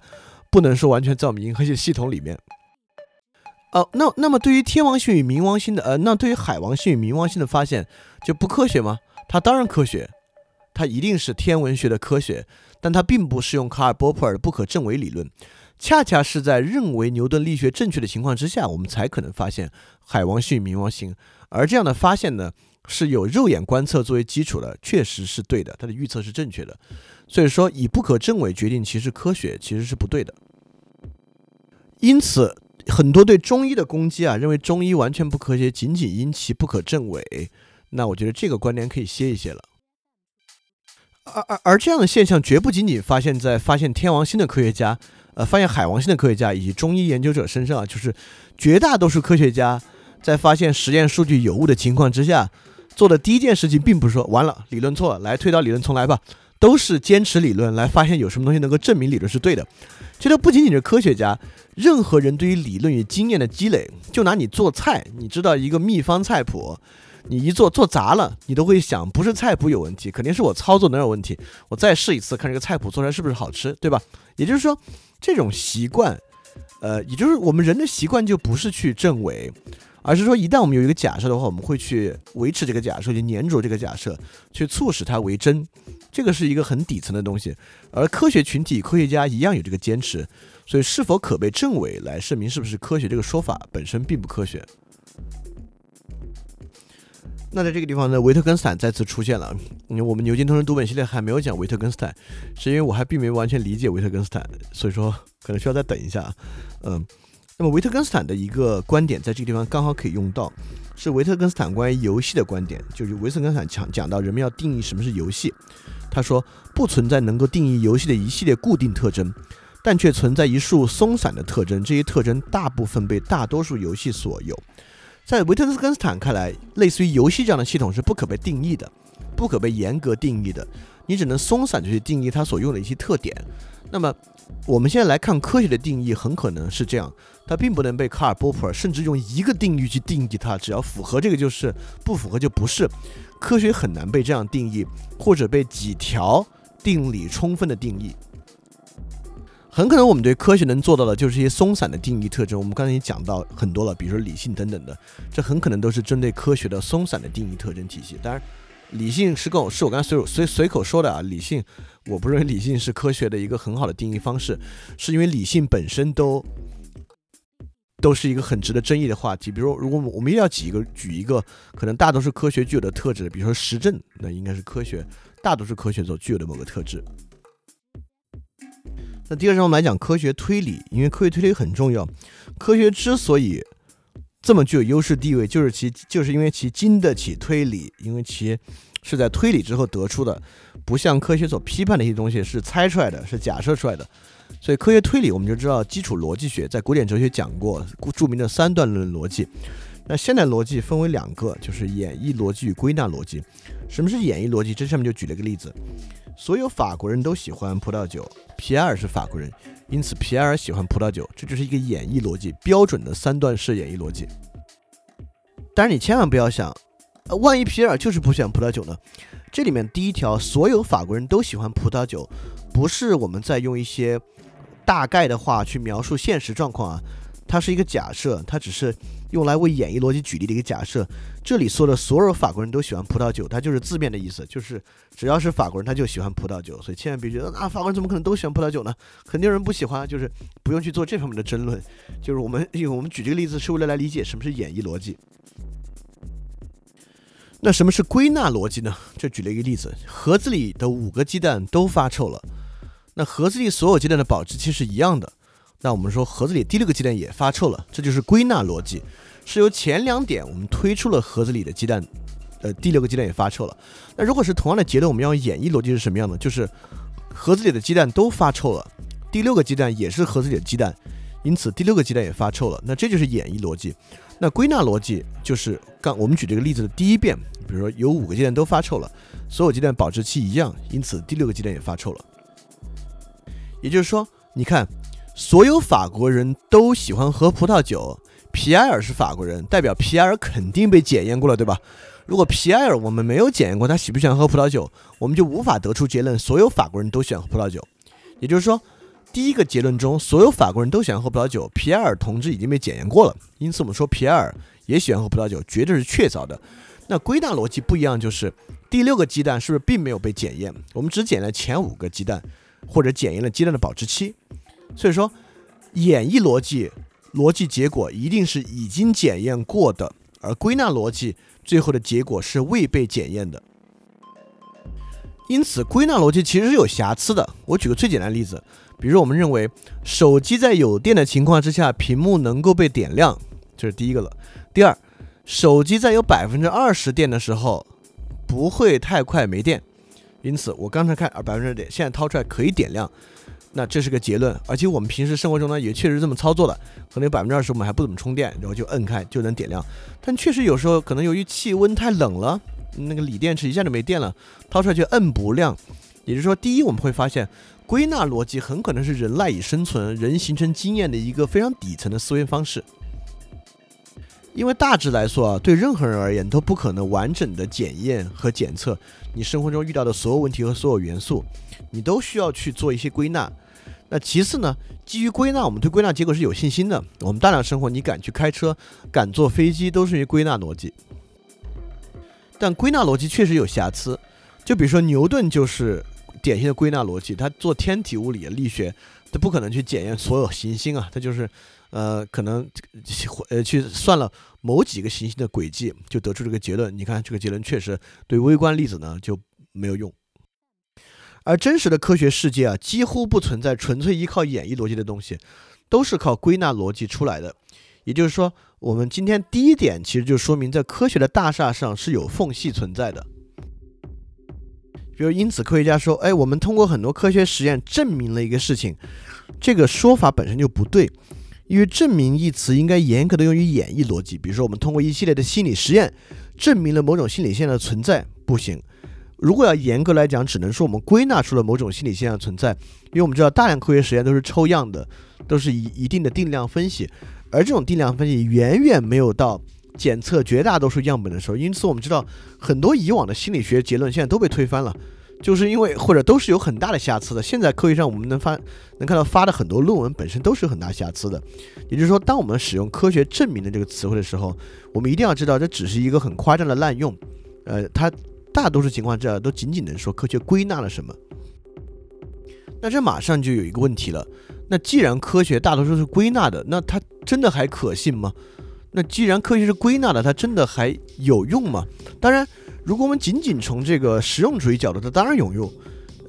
不能说完全在我们银河系系统里面。哦，那那么对于天王星与冥王星的，呃，那对于海王星与冥王星的发现就不科学吗？它当然科学，它一定是天文学的科学，但它并不适用卡尔波普尔的不可证伪理论。恰恰是在认为牛顿力学正确的情况之下，我们才可能发现海王星与冥王星。而这样的发现呢？是有肉眼观测作为基础的，确实是对的，它的预测是正确的。所以说，以不可证伪决定其实科学，其实是不对的。因此，很多对中医的攻击啊，认为中医完全不科学，仅仅因其不可证伪。那我觉得这个观点可以歇一歇了。而而而这样的现象绝不仅仅发现在发现天王星的科学家，呃，发现海王星的科学家以及中医研究者身上啊，就是绝大多数科学家在发现实验数据有误的情况之下。做的第一件事情，并不是说完了理论错了，来推导理论重来吧，都是坚持理论来发现有什么东西能够证明理论是对的。这都不仅仅是科学家，任何人对于理论与经验的积累，就拿你做菜，你知道一个秘方菜谱，你一做做砸了，你都会想，不是菜谱有问题，肯定是我操作哪有问题，我再试一次，看这个菜谱做出来是不是好吃，对吧？也就是说，这种习惯，呃，也就是我们人的习惯，就不是去证伪。而是说，一旦我们有一个假设的话，我们会去维持这个假设，去粘着这个假设，去促使它为真。这个是一个很底层的东西。而科学群体、科学家一样有这个坚持。所以，是否可被证伪来证明是不是科学，这个说法本身并不科学。那在这个地方呢，维特根斯坦再次出现了。因为我们牛津通识读本系列还没有讲维特根斯坦，是因为我还并没完全理解维特根斯坦，所以说可能需要再等一下。嗯。那么维特根斯坦的一个观点，在这个地方刚好可以用到，是维特根斯坦关于游戏的观点。就是维特根斯坦讲讲到人们要定义什么是游戏，他说不存在能够定义游戏的一系列固定特征，但却存在一束松散的特征，这些特征大部分被大多数游戏所有。在维特斯根斯坦看来，类似于游戏这样的系统是不可被定义的，不可被严格定义的，你只能松散地去定义它所用的一些特点。那么，我们现在来看科学的定义，很可能是这样，它并不能被卡尔波普尔甚至用一个定律去定义它，只要符合这个就是，不符合就不是。科学很难被这样定义，或者被几条定理充分的定义。很可能我们对科学能做到的就是一些松散的定义特征。我们刚才也讲到很多了，比如说理性等等的，这很可能都是针对科学的松散的定义特征体系。当然，理性是跟我是我刚才随随随口说的啊。理性，我不认为理性是科学的一个很好的定义方式，是因为理性本身都都是一个很值得争议的话题。比如，如果我们一定要举一个举一个可能大多数科学具有的特质，比如说实证，那应该是科学大多数科学所具有的某个特质。那第二章我们来讲科学推理，因为科学推理很重要。科学之所以这么具有优势地位，就是其就是因为其经得起推理，因为其是在推理之后得出的，不像科学所批判的一些东西是猜出来的，是假设出来的。所以科学推理我们就知道，基础逻辑学在古典哲学讲过著名的三段论逻辑。那现代逻辑分为两个，就是演绎逻辑与归纳逻辑。什么是演绎逻辑？这下面就举了个例子。所有法国人都喜欢葡萄酒，皮埃尔是法国人，因此皮埃尔喜欢葡萄酒，这就是一个演绎逻辑，标准的三段式演绎逻辑。但是你千万不要想，万一皮埃尔就是不喜欢葡萄酒呢？这里面第一条，所有法国人都喜欢葡萄酒，不是我们在用一些大概的话去描述现实状况啊。它是一个假设，它只是用来为演绎逻辑举例的一个假设。这里说的所有法国人都喜欢葡萄酒，它就是字面的意思，就是只要是法国人他就喜欢葡萄酒。所以千万别觉得啊，法国人怎么可能都喜欢葡萄酒呢？肯定有人不喜欢，就是不用去做这方面的争论。就是我们因为我们举这个例子是为了来理解什么是演绎逻辑。那什么是归纳逻辑呢？这举了一个例子：盒子里的五个鸡蛋都发臭了，那盒子里所有鸡蛋的保质期是一样的。那我们说盒子里第六个鸡蛋也发臭了，这就是归纳逻辑，是由前两点我们推出了盒子里的鸡蛋，呃，第六个鸡蛋也发臭了。那如果是同样的结论，我们要演绎逻辑是什么样的？就是盒子里的鸡蛋都发臭了，第六个鸡蛋也是盒子里的鸡蛋，因此第六个鸡蛋也发臭了。那这就是演绎逻辑。那归纳逻辑就是刚我们举这个例子的第一遍，比如说有五个鸡蛋都发臭了，所有鸡蛋保质期一样，因此第六个鸡蛋也发臭了。也就是说，你看。所有法国人都喜欢喝葡萄酒。皮埃尔是法国人，代表皮埃尔肯定被检验过了，对吧？如果皮埃尔我们没有检验过他喜不喜欢喝葡萄酒，我们就无法得出结论。所有法国人都喜欢喝葡萄酒，也就是说，第一个结论中，所有法国人都喜欢喝葡萄酒。皮埃尔同志已经被检验过了，因此我们说皮埃尔也喜欢喝葡萄酒，绝对是确凿的。那归纳逻辑不一样，就是第六个鸡蛋是不是并没有被检验？我们只检验了前五个鸡蛋，或者检验了鸡蛋的保质期。所以说，演绎逻辑逻辑结果一定是已经检验过的，而归纳逻辑最后的结果是未被检验的。因此，归纳逻辑其实是有瑕疵的。我举个最简单的例子，比如我们认为手机在有电的情况之下，屏幕能够被点亮，这是第一个了。第二，手机在有百分之二十电的时候不会太快没电，因此我刚才看啊百分之点，现在掏出来可以点亮。那这是个结论，而且我们平时生活中呢也确实这么操作的，可能有百分之二十我们还不怎么充电，然后就摁开就能点亮。但确实有时候可能由于气温太冷了，那个锂电池一下就没电了，掏出来就摁不亮。也就是说，第一我们会发现，归纳逻辑很可能是人赖以生存、人形成经验的一个非常底层的思维方式。因为大致来说啊，对任何人而言都不可能完整的检验和检测你生活中遇到的所有问题和所有元素，你都需要去做一些归纳。那其次呢？基于归纳，我们对归纳结果是有信心的。我们大量生活，你敢去开车，敢坐飞机，都是因为归纳逻辑。但归纳逻辑确实有瑕疵。就比如说牛顿就是典型的归纳逻辑，他做天体物理、力学，他不可能去检验所有行星啊，他就是呃，可能呃去算了某几个行星的轨迹，就得出这个结论。你看这个结论确实对微观粒子呢就没有用。而真实的科学世界啊，几乎不存在纯粹依靠演绎逻辑的东西，都是靠归纳逻辑出来的。也就是说，我们今天第一点其实就说明，在科学的大厦上是有缝隙存在的。比如，因此科学家说，哎，我们通过很多科学实验证明了一个事情，这个说法本身就不对，因为“证明”一词应该严格的用于演绎逻辑。比如说，我们通过一系列的心理实验证明了某种心理现象的存在，不行。如果要严格来讲，只能说我们归纳出了某种心理现象存在，因为我们知道大量科学实验都是抽样的，都是以一定的定量分析，而这种定量分析远远没有到。检测绝大多数样本的时候，因此我们知道很多以往的心理学结论现在都被推翻了，就是因为或者都是有很大的瑕疵的。现在科学上我们能发能看到发的很多论文本身都是有很大瑕疵的。也就是说，当我们使用“科学证明”的这个词汇的时候，我们一定要知道这只是一个很夸张的滥用。呃，它大多数情况之下都仅仅能说科学归纳了什么。那这马上就有一个问题了，那既然科学大多数是归纳的，那它真的还可信吗？那既然科学是归纳的，它真的还有用吗？当然，如果我们仅仅从这个实用主义角度，它当然有用。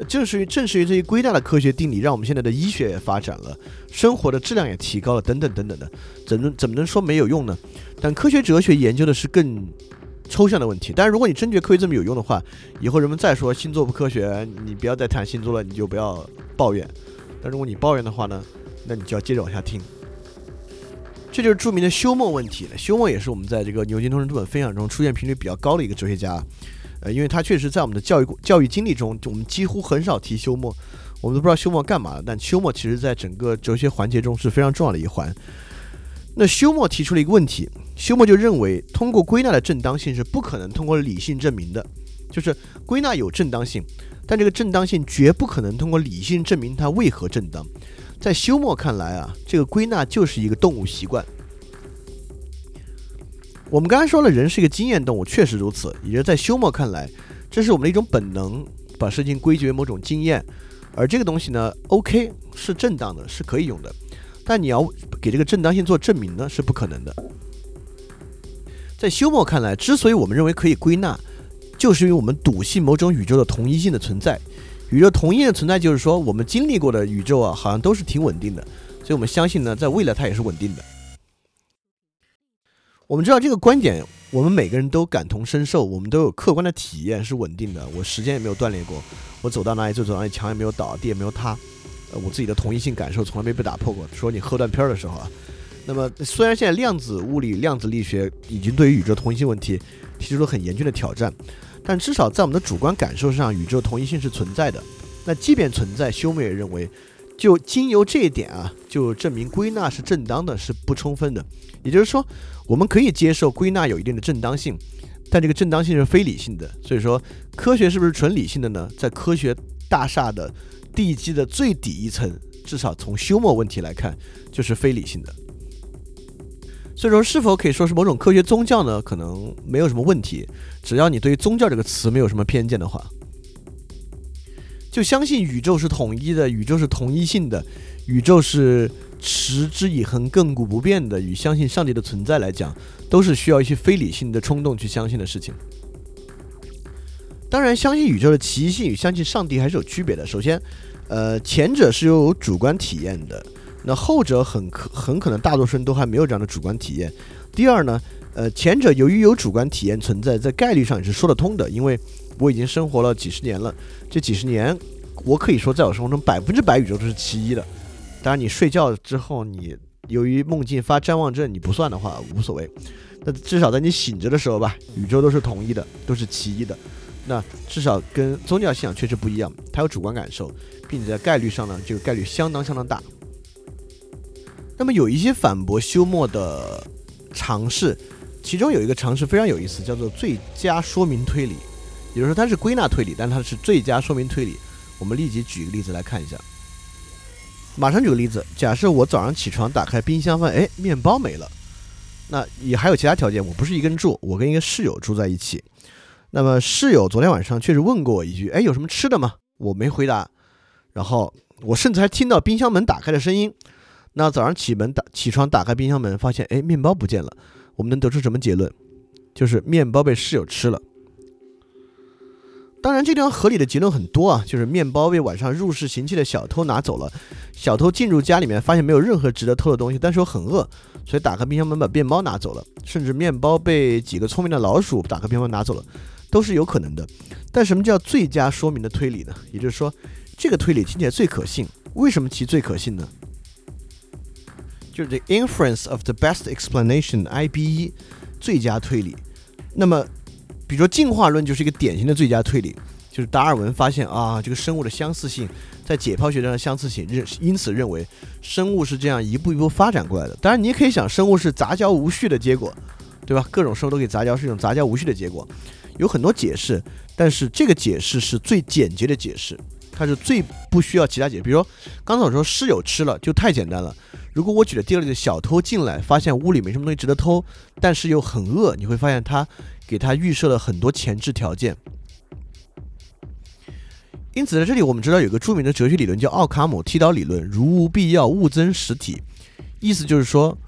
正是于正是于这些归纳的科学定理，让我们现在的医学也发展了，生活的质量也提高了，等等等等的，怎能怎么能说没有用呢？但科学哲学研究的是更抽象的问题。但是如果你真觉得科学这么有用的话，以后人们再说星座不科学，你不要再谈星座了，你就不要抱怨。但如果你抱怨的话呢，那你就要接着往下听。这就是著名的休谟问题了。休谟也是我们在这个牛津通识这本分享中出现频率比较高的一个哲学家，呃，因为他确实在我们的教育教育经历中，我们几乎很少提休谟，我们都不知道休谟干嘛的。但休谟其实在整个哲学环节中是非常重要的一环。那休谟提出了一个问题，休谟就认为，通过归纳的正当性是不可能通过理性证明的，就是归纳有正当性，但这个正当性绝不可能通过理性证明它为何正当。在休谟看来啊，这个归纳就是一个动物习惯。我们刚才说了，人是一个经验动物，确实如此。也就是在休谟看来，这是我们的一种本能，把事情归结为某种经验。而这个东西呢，OK 是正当的，是可以用的。但你要给这个正当性做证明呢，是不可能的。在休谟看来，之所以我们认为可以归纳，就是因为我们笃信某种宇宙的同一性的存在。宇宙同一的存在，就是说我们经历过的宇宙啊，好像都是挺稳定的，所以我们相信呢，在未来它也是稳定的。我们知道这个观点，我们每个人都感同身受，我们都有客观的体验是稳定的。我时间也没有断裂过，我走到哪里就走到哪里，墙也没有倒，地也没有塌，我自己的同一性感受从来没被打破过。说你喝断片儿的时候啊，那么虽然现在量子物理、量子力学已经对于宇宙同一性问题提出了很严峻的挑战。但至少在我们的主观感受上，宇宙同一性是存在的。那即便存在，休谟也认为，就经由这一点啊，就证明归纳是正当的，是不充分的。也就是说，我们可以接受归纳有一定的正当性，但这个正当性是非理性的。所以说，科学是不是纯理性的呢？在科学大厦的地基的最底一层，至少从休谟问题来看，就是非理性的。所以说，是否可以说是某种科学宗教呢？可能没有什么问题，只要你对“宗教”这个词没有什么偏见的话，就相信宇宙是统一的，宇宙是同一性的，宇宙是持之以恒、亘古不变的。与相信上帝的存在来讲，都是需要一些非理性的冲动去相信的事情。当然，相信宇宙的奇异性与相信上帝还是有区别的。首先，呃，前者是有主观体验的。那后者很可很可能大多数人都还没有这样的主观体验。第二呢，呃，前者由于有主观体验存在，在概率上也是说得通的，因为我已经生活了几十年了，这几十年我可以说在我生活中百分之百宇宙都是其一的。当然，你睡觉之后，你由于梦境发谵妄症，你不算的话无所谓。那至少在你醒着的时候吧，宇宙都是统一的，都是其一的。那至少跟宗教信仰确实不一样，它有主观感受，并且在概率上呢，这个概率相当相当大。那么有一些反驳休谟的尝试，其中有一个尝试非常有意思，叫做最佳说明推理，也就是说它是归纳推理，但它是最佳说明推理。我们立即举一个例子来看一下。马上举个例子，假设我早上起床打开冰箱，发现哎面包没了。那也还有其他条件，我不是一个人住，我跟一个室友住在一起。那么室友昨天晚上确实问过我一句，哎有什么吃的吗？我没回答。然后我甚至还听到冰箱门打开的声音。那早上起门打起床打开冰箱门，发现哎面包不见了，我们能得出什么结论？就是面包被室友吃了。当然，这地方合理的结论很多啊，就是面包被晚上入室行窃的小偷拿走了。小偷进入家里面，发现没有任何值得偷的东西，但是又很饿，所以打开冰箱门把面包拿走了。甚至面包被几个聪明的老鼠打开冰箱门拿走了。都是有可能的。但什么叫最佳说明的推理呢？也就是说，这个推理听起来最可信。为什么其最可信呢？就是 the inference of the best explanation（IBE） 最佳推理。那么，比如说进化论就是一个典型的最佳推理，就是达尔文发现啊，这个生物的相似性在解剖学上的相似性，认因此认为生物是这样一步一步发展过来的。当然，你也可以想，生物是杂交无序的结果，对吧？各种生物都可以杂交，是一种杂交无序的结果，有很多解释，但是这个解释是最简洁的解释。它是最不需要其他解释，比如说刚才我说室友吃了就太简单了。如果我举的第二例子，小偷进来发现屋里没什么东西值得偷，但是又很饿，你会发现他给他预设了很多前置条件。因此在这里我们知道有个著名的哲学理论叫奥卡姆剃刀理论，如无必要勿增实体，意思就是说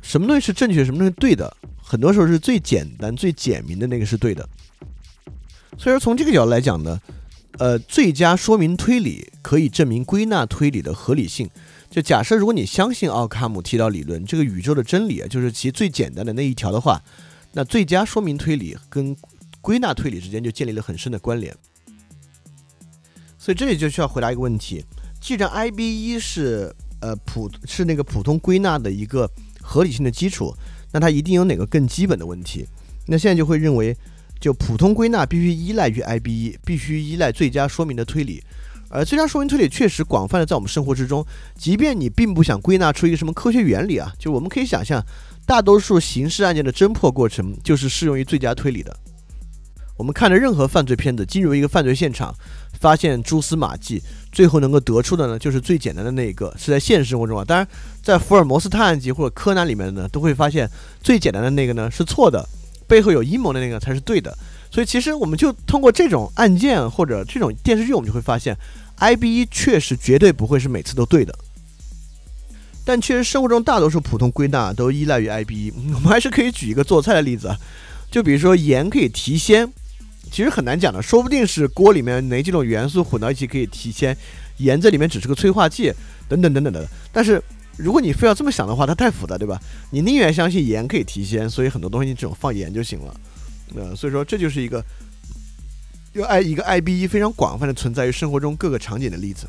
什么东西是正确，什么东西对的，很多时候是最简单、最简明的那个是对的。所以说从这个角度来讲呢。呃，最佳说明推理可以证明归纳推理的合理性。就假设如果你相信奥卡姆剃刀理论这个宇宙的真理啊，就是其最简单的那一条的话，那最佳说明推理跟归纳推理之间就建立了很深的关联。所以这里就需要回答一个问题：既然 I B 一是呃普是那个普通归纳的一个合理性的基础，那它一定有哪个更基本的问题？那现在就会认为。就普通归纳必须依赖于 IBE，必须依赖最佳说明的推理，而最佳说明推理确实广泛的在我们生活之中，即便你并不想归纳出一个什么科学原理啊，就我们可以想象，大多数刑事案件的侦破过程就是适用于最佳推理的。我们看着任何犯罪片子，进入一个犯罪现场，发现蛛丝马迹，最后能够得出的呢，就是最简单的那一个，是在现实生活中啊，当然在福尔摩斯探案集或者柯南里面呢，都会发现最简单的那个呢是错的。背后有阴谋的那个才是对的，所以其实我们就通过这种案件或者这种电视剧，我们就会发现，IBE 确实绝对不会是每次都对的。但确实生活中大多数普通归纳都依赖于 IBE。我们还是可以举一个做菜的例子，就比如说盐可以提鲜，其实很难讲的，说不定是锅里面哪几种元素混到一起可以提鲜，盐这里面只是个催化剂，等等等等的。但是如果你非要这么想的话，它太复杂，对吧？你宁愿相信盐可以提鲜，所以很多东西你只用放盐就行了。呃，所以说这就是一个有 I 一个 IBE 非常广泛的存在于生活中各个场景的例子。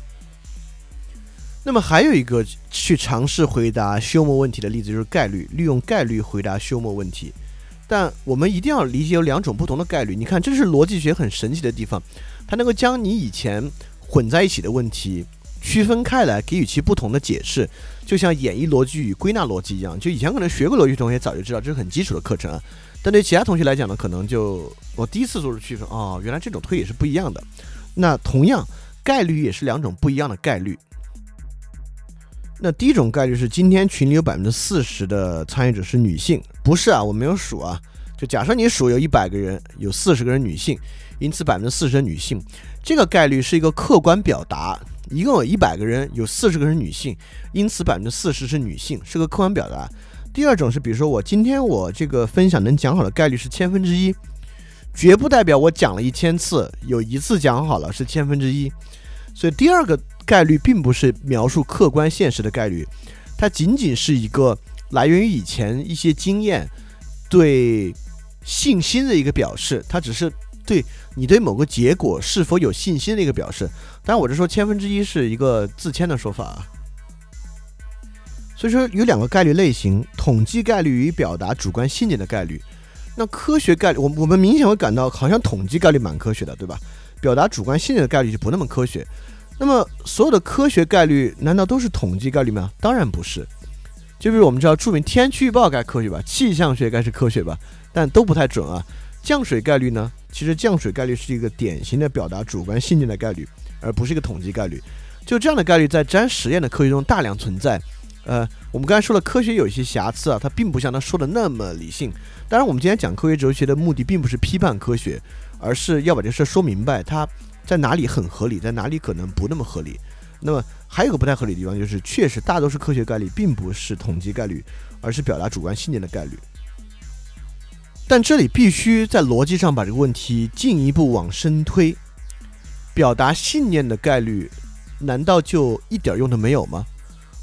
那么还有一个去尝试回答休谟问题的例子，就是概率，利用概率回答休谟问题。但我们一定要理解有两种不同的概率。你看，这是逻辑学很神奇的地方，它能够将你以前混在一起的问题。区分开来，给予其不同的解释，就像演绎逻辑与归纳逻辑一样。就以前可能学过逻辑的同学早就知道，这是很基础的课程。但对其他同学来讲呢，可能就我第一次做出区分哦，原来这种推理是不一样的。那同样，概率也是两种不一样的概率。那第一种概率是今天群里有百分之四十的参与者是女性，不是啊，我没有数啊。就假设你数有一百个人，有四十个人女性，因此百分之四十的女性，这个概率是一个客观表达。一共有一百个人，有四十个人女性，因此百分之四十是女性，是个客观表达。第二种是，比如说我今天我这个分享能讲好的概率是千分之一，绝不代表我讲了一千次有一次讲好了是千分之一。所以第二个概率并不是描述客观现实的概率，它仅仅是一个来源于以前一些经验对信心的一个表示，它只是。对你对某个结果是否有信心的一个表示，当然我是说千分之一是一个自谦的说法啊。所以说有两个概率类型：统计概率与表达主观信念的概率。那科学概率，我我们明显会感到好像统计概率蛮科学的，对吧？表达主观信念的概率就不那么科学。那么所有的科学概率难道都是统计概率吗？当然不是。就比如我们知道著名天气预报该科学吧，气象学该是科学吧，但都不太准啊。降水概率呢？其实降水概率是一个典型的表达主观信念的概率，而不是一个统计概率。就这样的概率在沾实验的科学中大量存在。呃，我们刚才说了，科学有一些瑕疵啊，它并不像他说的那么理性。当然，我们今天讲科学哲学的目的并不是批判科学，而是要把这事儿说明白，它在哪里很合理，在哪里可能不那么合理。那么还有个不太合理的地方，就是确实大多数科学概率并不是统计概率，而是表达主观信念的概率。但这里必须在逻辑上把这个问题进一步往深推，表达信念的概率，难道就一点用都没有吗？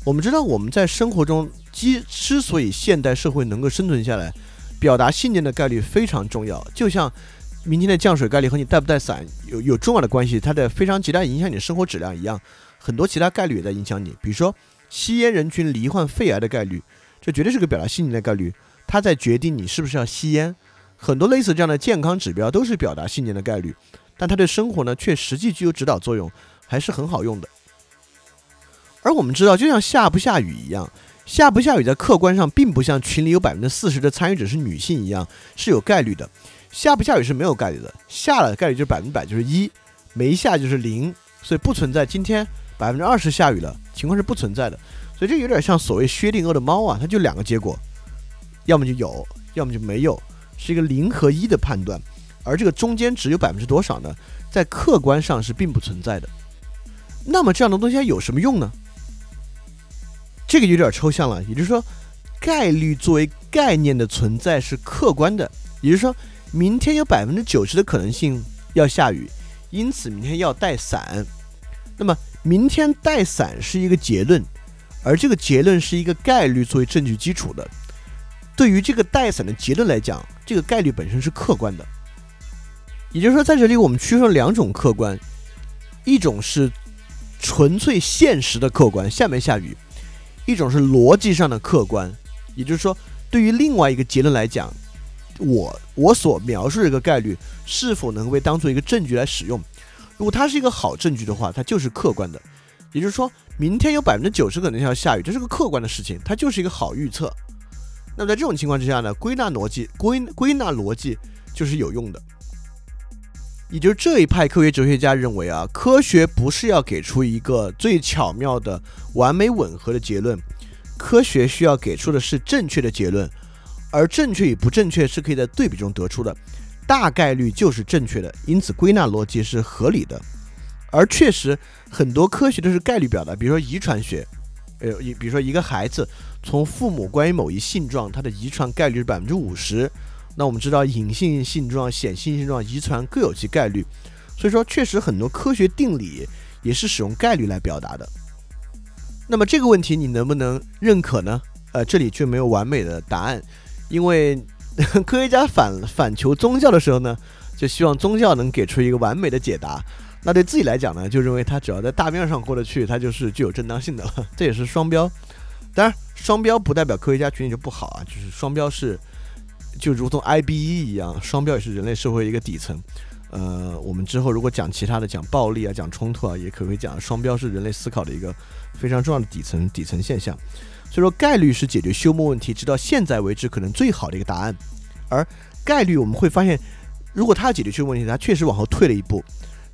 我们知道我们在生活中之之所以现代社会能够生存下来，表达信念的概率非常重要。就像明天的降水概率和你带不带伞有有重要的关系，它的非常极大影响你的生活质量一样，很多其他概率也在影响你。比如说，吸烟人群罹患肺癌的概率，这绝对是个表达信念的概率，它在决定你是不是要吸烟。很多类似这样的健康指标都是表达信念的概率，但它对生活呢却实际具有指导作用，还是很好用的。而我们知道，就像下不下雨一样，下不下雨在客观上并不像群里有百分之四十的参与者是女性一样是有概率的。下不下雨是没有概率的，下了概率就是百分之百，就是一；没下就是零，所以不存在今天百分之二十下雨了情况是不存在的。所以这有点像所谓薛定谔的猫啊，它就两个结果，要么就有，要么就没有。是一个零和一的判断，而这个中间值有百分之多少呢？在客观上是并不存在的。那么这样的东西还有什么用呢？这个有点抽象了。也就是说，概率作为概念的存在是客观的，也就是说明天有百分之九十的可能性要下雨，因此明天要带伞。那么明天带伞是一个结论，而这个结论是一个概率作为证据基础的。对于这个带伞的结论来讲，这个概率本身是客观的。也就是说，在这里我们区分两种客观，一种是纯粹现实的客观，下没下雨；一种是逻辑上的客观。也就是说，对于另外一个结论来讲，我我所描述这个概率是否能被当做一个证据来使用？如果它是一个好证据的话，它就是客观的。也就是说明天有百分之九十可能要下雨，这是个客观的事情，它就是一个好预测。那么在这种情况之下呢，归纳逻辑归归纳逻辑就是有用的。也就是这一派科学哲学家认为啊，科学不是要给出一个最巧妙的、完美吻合的结论，科学需要给出的是正确的结论，而正确与不正确是可以在对比中得出的，大概率就是正确的，因此归纳逻辑是合理的。而确实很多科学都是概率表达，比如说遗传学，呃，比如说一个孩子。从父母关于某一性状，它的遗传概率是百分之五十。那我们知道隐性性状、显性性状遗传各有其概率，所以说确实很多科学定理也是使用概率来表达的。那么这个问题你能不能认可呢？呃，这里却没有完美的答案，因为 科学家反反求宗教的时候呢，就希望宗教能给出一个完美的解答。那对自己来讲呢，就认为他只要在大面上过得去，他就是具有正当性的了。这也是双标。当然，双标不代表科学家群体就不好啊，就是双标是就如同 IBE 一样，双标也是人类社会一个底层。呃，我们之后如果讲其他的，讲暴力啊，讲冲突啊，也可以讲双标是人类思考的一个非常重要的底层底层现象。所以说，概率是解决休谟问题直到现在为止可能最好的一个答案。而概率我们会发现，如果它解决休谟问题，它确实往后退了一步，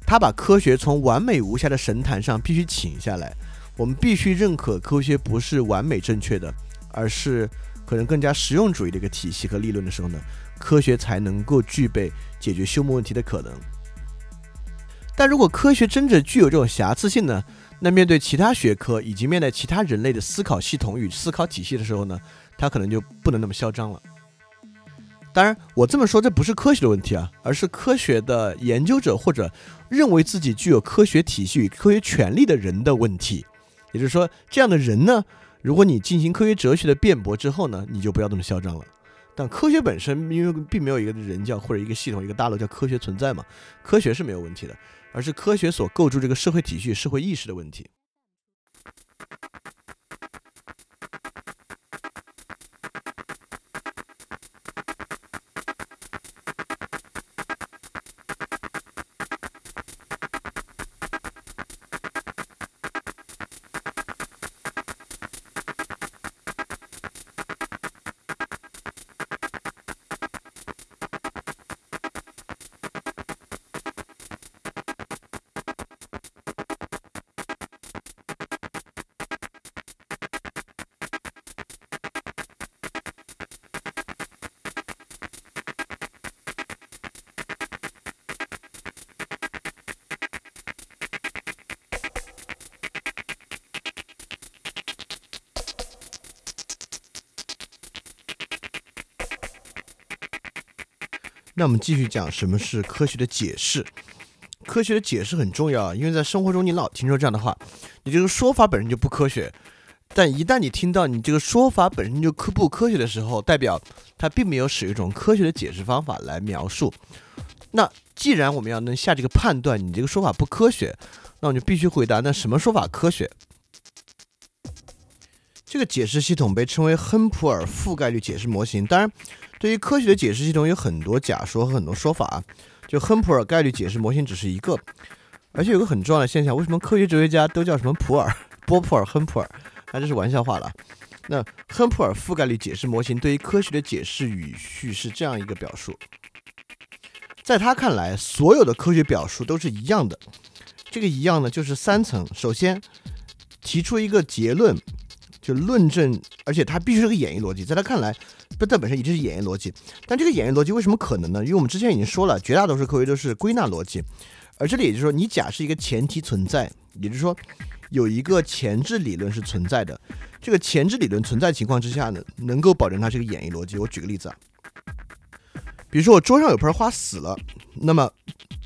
它把科学从完美无瑕的神坛上必须请下来。我们必须认可科学不是完美正确的，而是可能更加实用主义的一个体系和理论的时候呢，科学才能够具备解决休谟问题的可能。但如果科学真的具有这种瑕疵性呢，那面对其他学科以及面对其他人类的思考系统与思考体系的时候呢，他可能就不能那么嚣张了。当然，我这么说这不是科学的问题啊，而是科学的研究者或者认为自己具有科学体系与科学权利的人的问题。也就是说，这样的人呢，如果你进行科学哲学的辩驳之后呢，你就不要那么嚣张了。但科学本身，因为并没有一个人叫或者一个系统、一个大楼叫科学存在嘛，科学是没有问题的，而是科学所构筑这个社会体系、社会意识的问题。那我们继续讲什么是科学的解释。科学的解释很重要，因为在生活中你老听说这样的话，你这个说法本身就不科学。但一旦你听到你这个说法本身就科不科学的时候，代表它并没有使用一种科学的解释方法来描述。那既然我们要能下这个判断，你这个说法不科学，那我就必须回答，那什么说法科学？这个解释系统被称为亨普尔覆盖率解释模型。当然，对于科学的解释系统有很多假说和很多说法，就亨普尔概率解释模型只是一个。而且有个很重要的现象，为什么科学哲学家都叫什么普尔、波普尔、亨普尔？那这是玩笑话了。那亨普尔覆盖率解释模型对于科学的解释语序是这样一个表述：在他看来，所有的科学表述都是一样的。这个一样呢，就是三层。首先，提出一个结论。就论证，而且它必须是个演绎逻辑，在他看来，不，它本身一定是演绎逻辑。但这个演绎逻辑为什么可能呢？因为我们之前已经说了，绝大多数科学都是归纳逻辑，而这里也就是说，你假设一个前提存在，也就是说，有一个前置理论是存在的。这个前置理论存在情况之下呢，能够保证它是个演绎逻辑。我举个例子啊，比如说我桌上有盆花死了，那么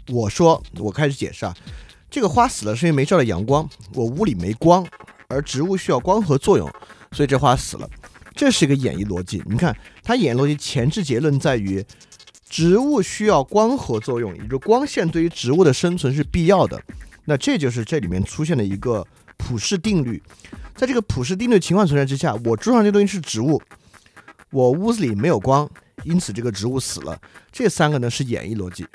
我说我开始解释啊，这个花死了是因为没照到阳光，我屋里没光。而植物需要光合作用，所以这花死了。这是一个演绎逻辑。你看，它演绎逻辑前置结论在于，植物需要光合作用，也就光线对于植物的生存是必要的。那这就是这里面出现的一个普氏定律。在这个普氏定律情况存在之下，我桌上这东西是植物，我屋子里没有光，因此这个植物死了。这三个呢是演绎逻辑，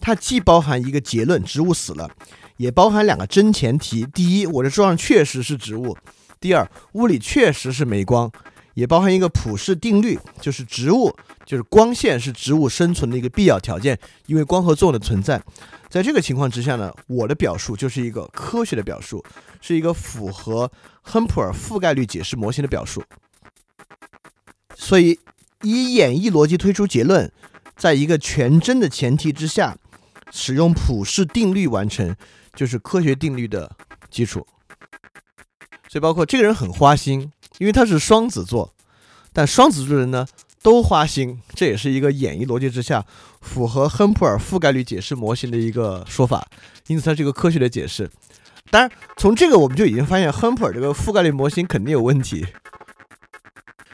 它既包含一个结论，植物死了。也包含两个真前提：第一，我这桌上确实是植物；第二，屋里确实是没光。也包含一个普氏定律，就是植物就是光线是植物生存的一个必要条件，因为光合作用的存在。在这个情况之下呢，我的表述就是一个科学的表述，是一个符合亨普尔覆盖率解释模型的表述。所以，以演绎逻辑推出结论，在一个全真的前提之下，使用普氏定律完成。就是科学定律的基础，所以包括这个人很花心，因为他是双子座，但双子座人呢都花心，这也是一个演绎逻辑之下符合亨普尔覆盖率解释模型的一个说法，因此它是一个科学的解释。当然，从这个我们就已经发现亨普尔这个覆盖率模型肯定有问题。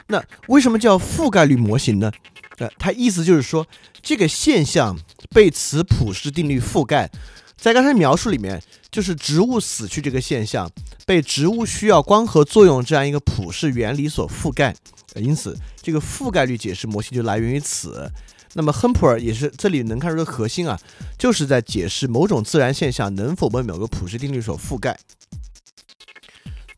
那为什么叫覆盖率模型呢？呃，它意思就是说这个现象被此普氏定律覆盖。在刚才描述里面，就是植物死去这个现象被植物需要光合作用这样一个普世原理所覆盖，因此这个覆盖率解释模型就来源于此。那么亨普尔也是这里能看出的核心啊，就是在解释某种自然现象能否被某个普世定律所覆盖。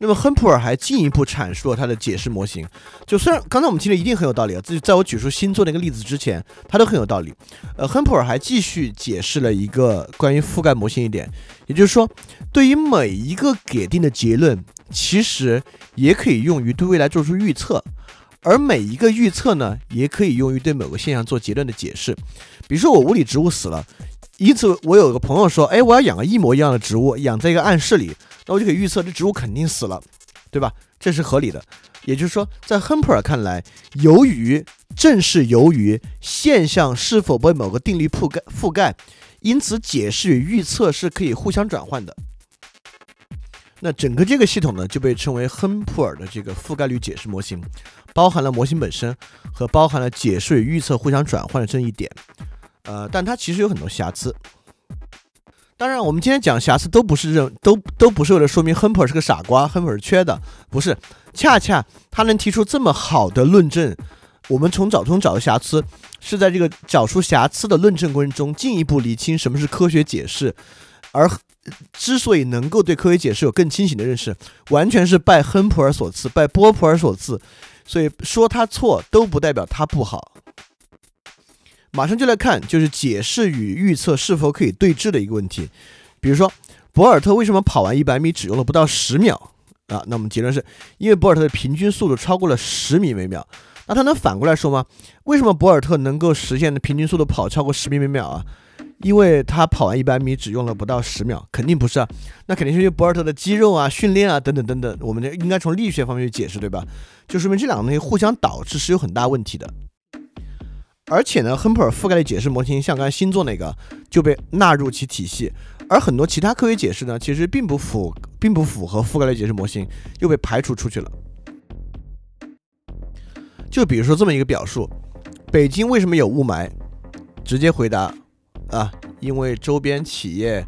那么亨普尔还进一步阐述了他的解释模型，就虽然刚才我们听的一定很有道理啊，自己在我举出星座那个例子之前，他都很有道理。呃，亨普尔还继续解释了一个关于覆盖模型一点，也就是说，对于每一个给定的结论，其实也可以用于对未来做出预测，而每一个预测呢，也可以用于对某个现象做结论的解释。比如说我屋里植物死了，因此我有个朋友说，哎，我要养个一模一样的植物，养在一个暗室里。那我就可以预测这植物肯定死了，对吧？这是合理的。也就是说，在亨普尔看来，由于正是由于现象是否被某个定律覆盖覆盖，因此解释与预测是可以互相转换的。那整个这个系统呢，就被称为亨普尔的这个覆盖率解释模型，包含了模型本身和包含了解释与预测互相转换的这一点。呃，但它其实有很多瑕疵。当然，我们今天讲瑕疵都不是认都都不是为了说明亨普尔是个傻瓜，亨普尔是缺的，不是。恰恰他能提出这么好的论证，我们从找中找到瑕疵，是在这个找出瑕疵的论证过程中进一步理清什么是科学解释。而之所以能够对科学解释有更清醒的认识，完全是拜亨普尔所赐，拜波普尔所赐。所以说他错都不代表他不好。马上就来看，就是解释与预测是否可以对峙的一个问题。比如说，博尔特为什么跑完一百米只用了不到十秒啊？那我们结论是因为博尔特的平均速度超过了十米每秒。那他能反过来说吗？为什么博尔特能够实现的平均速度跑超过十米每秒啊？因为他跑完一百米只用了不到十秒，肯定不是啊。那肯定是因为博尔特的肌肉啊、训练啊等等等等。我们应该从力学方面去解释，对吧？就说明这两个东西互相导致是有很大问题的。而且呢，亨普尔覆盖的解释模型像刚才星座那个就被纳入其体系，而很多其他科学解释呢，其实并不符，并不符合覆盖的解释模型，又被排除出去了。就比如说这么一个表述：北京为什么有雾霾？直接回答啊，因为周边企业，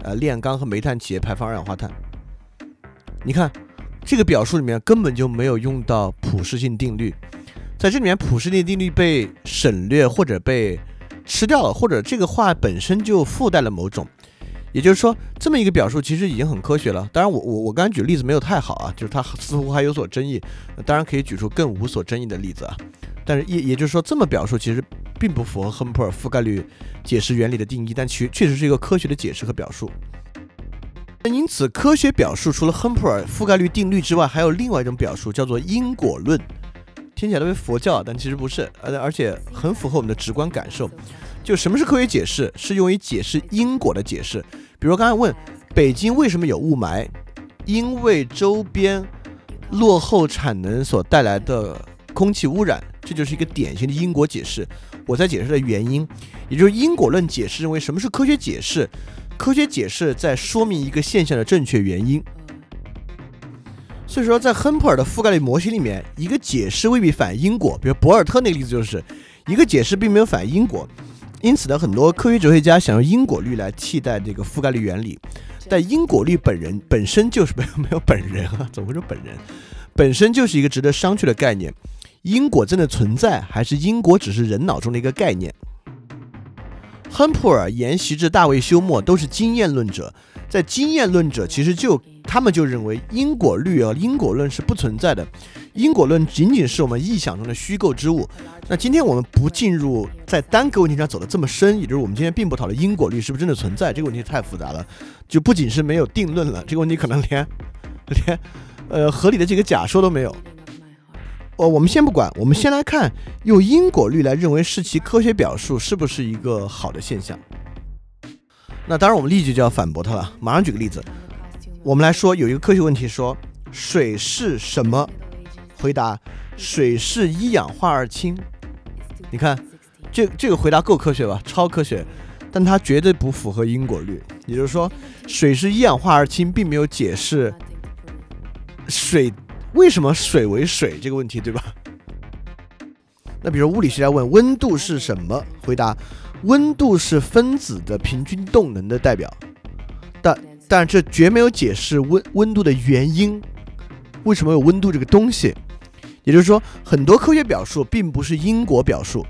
呃，炼钢和煤炭企业排放二氧化碳。你看这个表述里面根本就没有用到普适性定律，在这里面普适性定律被省略或者被吃掉了，或者这个话本身就附带了某种。也就是说，这么一个表述其实已经很科学了。当然，我我我刚才举例子没有太好啊，就是它似乎还有所争议。当然可以举出更无所争议的例子啊。但是也也就是说，这么表述其实并不符合亨普尔覆盖率解释原理的定义，但其确实是一个科学的解释和表述。因此，科学表述除了亨普尔覆盖率定律之外，还有另外一种表述，叫做因果论。听起来特别佛教，但其实不是，而而且很符合我们的直观感受。就什么是科学解释？是用于解释因果的解释。比如刚才问北京为什么有雾霾，因为周边落后产能所带来的空气污染，这就是一个典型的因果解释。我在解释的原因，也就是因果论解释认为什么是科学解释？科学解释在说明一个现象的正确原因，所以说在亨普尔的覆盖率模型里面，一个解释未必反因果。比如博尔特那个例子，就是一个解释并没有反因果，因此呢，很多科学哲学家想用因果律来替代这个覆盖率原理，但因果律本人本身就是 没有没有本人啊，怎么会说本人？本身就是一个值得商榷的概念。因果真的存在，还是因果只是人脑中的一个概念？亨普尔沿袭至大卫休谟，都是经验论者。在经验论者，其实就他们就认为因果律啊、因果论是不存在的，因果论仅仅是我们臆想中的虚构之物。那今天我们不进入在单个问题上走的这么深，也就是我们今天并不讨论因果律是不是真的存在，这个问题太复杂了，就不仅是没有定论了，这个问题可能连连呃合理的这个假说都没有。哦，我们先不管，我们先来看用因果律来认为是其科学表述是不是一个好的现象。那当然，我们立即就要反驳他了。马上举个例子，我们来说有一个科学问题，说水是什么？回答：水是一氧化二氢。你看，这这个回答够科学吧？超科学，但它绝对不符合因果律。也就是说，水是一氧化二氢，并没有解释水。为什么水为水这个问题，对吧？那比如物理学家问温度是什么，回答温度是分子的平均动能的代表，但但这绝没有解释温温度的原因，为什么有温度这个东西？也就是说，很多科学表述并不是因果表述。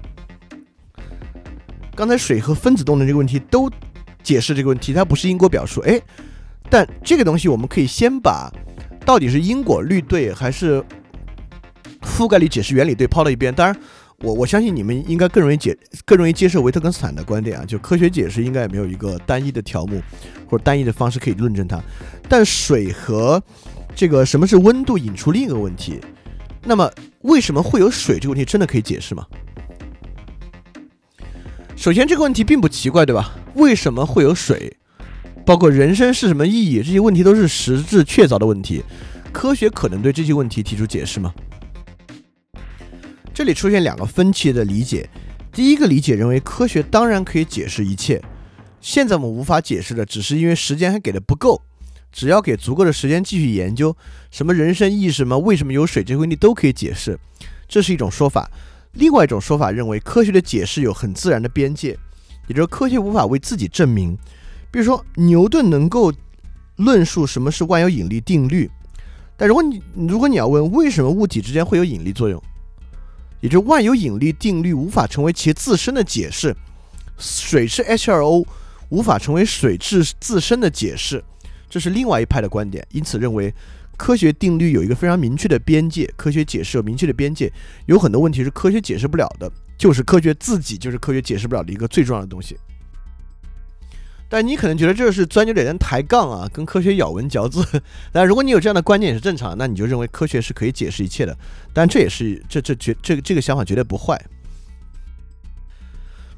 刚才水和分子动能这个问题都解释这个问题，它不是因果表述。哎，但这个东西我们可以先把。到底是因果律对还是覆盖率解释原理对抛到一边？当然，我我相信你们应该更容易解更容易接受维特根斯坦的观点啊，就科学解释应该也没有一个单一的条目或者单一的方式可以论证它。但水和这个什么是温度引出另一个问题，那么为什么会有水这个问题真的可以解释吗？首先这个问题并不奇怪，对吧？为什么会有水？包括人生是什么意义？这些问题都是实质确凿的问题。科学可能对这些问题提出解释吗？这里出现两个分歧的理解。第一个理解认为，科学当然可以解释一切。现在我们无法解释的，只是因为时间还给的不够。只要给足够的时间继续研究，什么人生意义什么，为什么有水这些问题都可以解释。这是一种说法。另外一种说法认为，科学的解释有很自然的边界，也就是科学无法为自己证明。比如说，牛顿能够论述什么是万有引力定律，但如果你如果你要问为什么物体之间会有引力作用，也就万有引力定律无法成为其自身的解释，水是 H2O 无法成为水质自身的解释，这是另外一派的观点。因此认为科学定律有一个非常明确的边界，科学解释有明确的边界，有很多问题是科学解释不了的，就是科学自己就是科学解释不了的一个最重要的东西。但你可能觉得这是钻牛角尖、抬杠啊，跟科学咬文嚼字。但如果你有这样的观念也是正常，那你就认为科学是可以解释一切的。但这也是这这绝这个这个想法绝对不坏。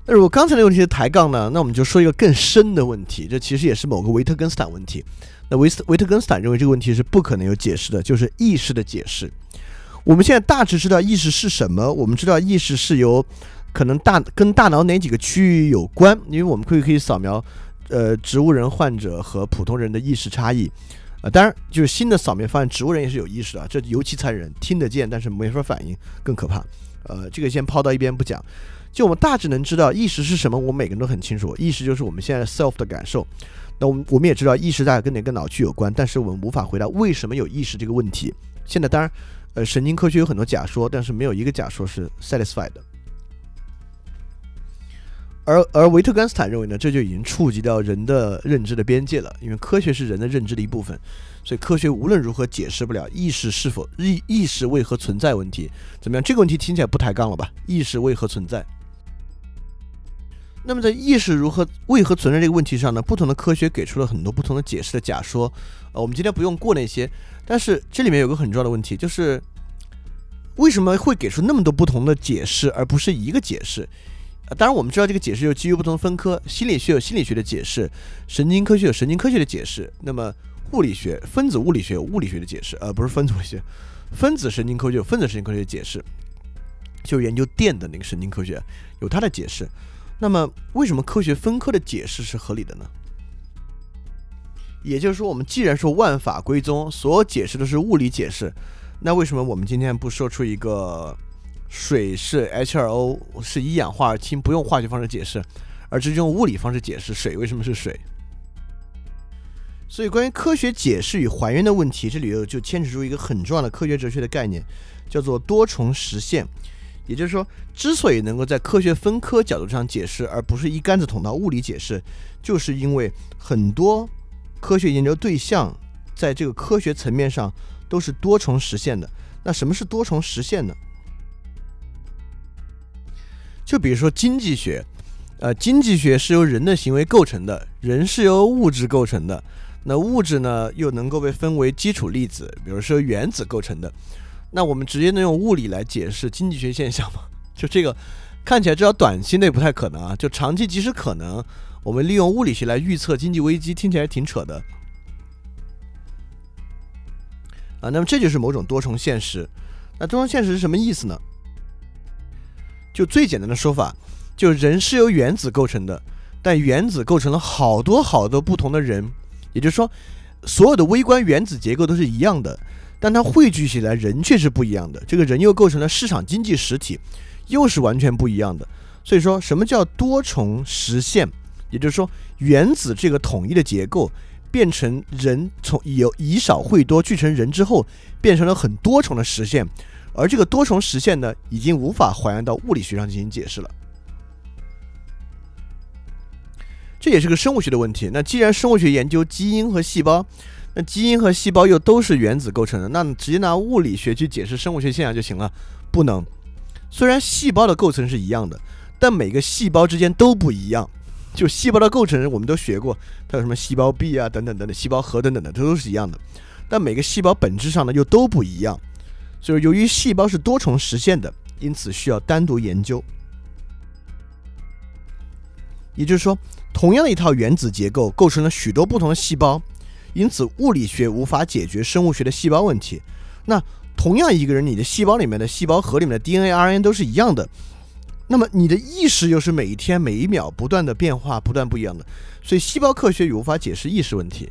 那如果刚才那个问题是抬杠呢？那我们就说一个更深的问题，这其实也是某个维特根斯坦问题。那维斯维特根斯坦认为这个问题是不可能有解释的，就是意识的解释。我们现在大致知道意识是什么，我们知道意识是由可能大跟大脑哪几个区域有关，因为我们可以可以扫描。呃，植物人患者和普通人的意识差异，啊，当然就是新的扫描发现，植物人也是有意识的，这尤其残忍，听得见但是没法反应，更可怕。呃，这个先抛到一边不讲。就我们大致能知道意识是什么，我们每个人都很清楚。意识就是我们现在 self 的感受。那我们我们也知道意识大概跟哪个脑区有关，但是我们无法回答为什么有意识这个问题。现在当然，呃，神经科学有很多假说，但是没有一个假说是 satisfied 的。而而维特根斯坦认为呢，这就已经触及到人的认知的边界了，因为科学是人的认知的一部分，所以科学无论如何解释不了意识是否意意识为何存在问题。怎么样？这个问题听起来不抬杠了吧？意识为何存在？那么在意识如何为何存在这个问题上呢？不同的科学给出了很多不同的解释的假说。呃，我们今天不用过那些，但是这里面有个很重要的问题，就是为什么会给出那么多不同的解释，而不是一个解释？当然，我们知道这个解释又基于不同分科，心理学有心理学的解释，神经科学有神经科学的解释。那么，物理学、分子物理学有物理学的解释，而不是分子物理学。分子神经科学有分子神经科学的解释，就研究电的那个神经科学有它的解释。那么，为什么科学分科的解释是合理的呢？也就是说，我们既然说万法归宗，所有解释都是物理解释，那为什么我们今天不说出一个？水是 H2O，是一氧化二氢，不用化学方式解释，而是用物理方式解释水为什么是水。所以，关于科学解释与还原的问题，这里头就牵扯出一个很重要的科学哲学的概念，叫做多重实现。也就是说，之所以能够在科学分科角度上解释，而不是一竿子捅到物理解释，就是因为很多科学研究对象在这个科学层面上都是多重实现的。那什么是多重实现呢？就比如说经济学，呃，经济学是由人的行为构成的，人是由物质构成的，那物质呢又能够被分为基础粒子，比如说原子构成的，那我们直接能用物理来解释经济学现象吗？就这个看起来至少短期内不太可能啊，就长期即使可能，我们利用物理学来预测经济危机，听起来挺扯的啊。那么这就是某种多重现实，那多重现实是什么意思呢？就最简单的说法，就人是由原子构成的，但原子构成了好多好多不同的人，也就是说，所有的微观原子结构都是一样的，但它汇聚起来人却是不一样的。这个人又构成了市场经济实体，又是完全不一样的。所以说什么叫多重实现？也就是说，原子这个统一的结构变成人从由以少会多聚成人之后，变成了很多重的实现。而这个多重实现呢，已经无法还原到物理学上进行解释了。这也是个生物学的问题。那既然生物学研究基因和细胞，那基因和细胞又都是原子构成的，那直接拿物理学去解释生物学现象就行了？不能。虽然细胞的构成是一样的，但每个细胞之间都不一样。就细胞的构成，我们都学过，它有什么细胞壁啊，等等等等，细胞核等等的，这都是一样的。但每个细胞本质上呢，又都不一样。就是由于细胞是多重实现的，因此需要单独研究。也就是说，同样的一套原子结构构成了许多不同的细胞，因此物理学无法解决生物学的细胞问题。那同样一个人，你的细胞里面的细胞核里面的 DNA、RNA 都是一样的，那么你的意识又是每一天每一秒不断的变化、不断不一样的，所以细胞科学也无法解释意识问题。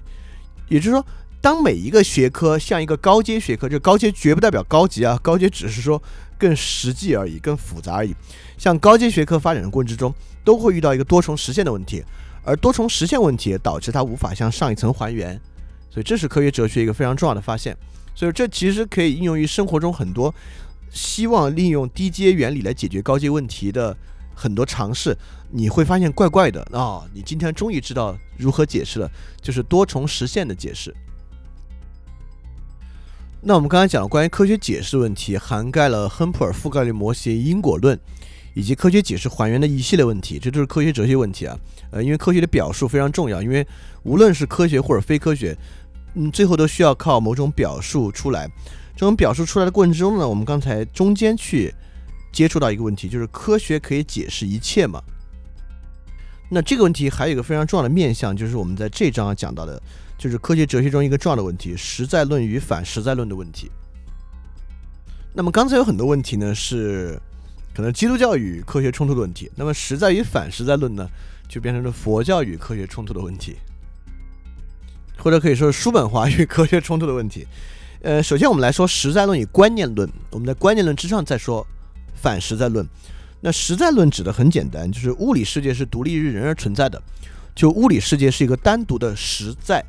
也就是说。当每一个学科像一个高阶学科，就高阶绝不代表高级啊，高阶只是说更实际而已，更复杂而已。像高阶学科发展的过程之中，都会遇到一个多重实现的问题，而多重实现问题导致它无法向上一层还原，所以这是科学哲学一个非常重要的发现。所以这其实可以应用于生活中很多希望利用低阶原理来解决高阶问题的很多尝试，你会发现怪怪的啊！你今天终于知道如何解释了，就是多重实现的解释。那我们刚才讲了关于科学解释问题，涵盖了亨普尔覆盖率模型、因果论，以及科学解释还原的一系列问题，这都是科学哲学问题啊。呃，因为科学的表述非常重要，因为无论是科学或者非科学，嗯，最后都需要靠某种表述出来。这种表述出来的过程中呢，我们刚才中间去接触到一个问题，就是科学可以解释一切吗？那这个问题还有一个非常重要的面向，就是我们在这章讲到的。就是科学哲学中一个重要的问题——实在论与反实在论的问题。那么刚才有很多问题呢，是可能基督教与科学冲突的问题。那么实在与反实在论呢，就变成了佛教与科学冲突的问题，或者可以说是叔本华与科学冲突的问题。呃，首先我们来说实在论与观念论，我们在观念论之上再说反实在论。那实在论指的很简单，就是物理世界是独立于人而存在的，就物理世界是一个单独的实在。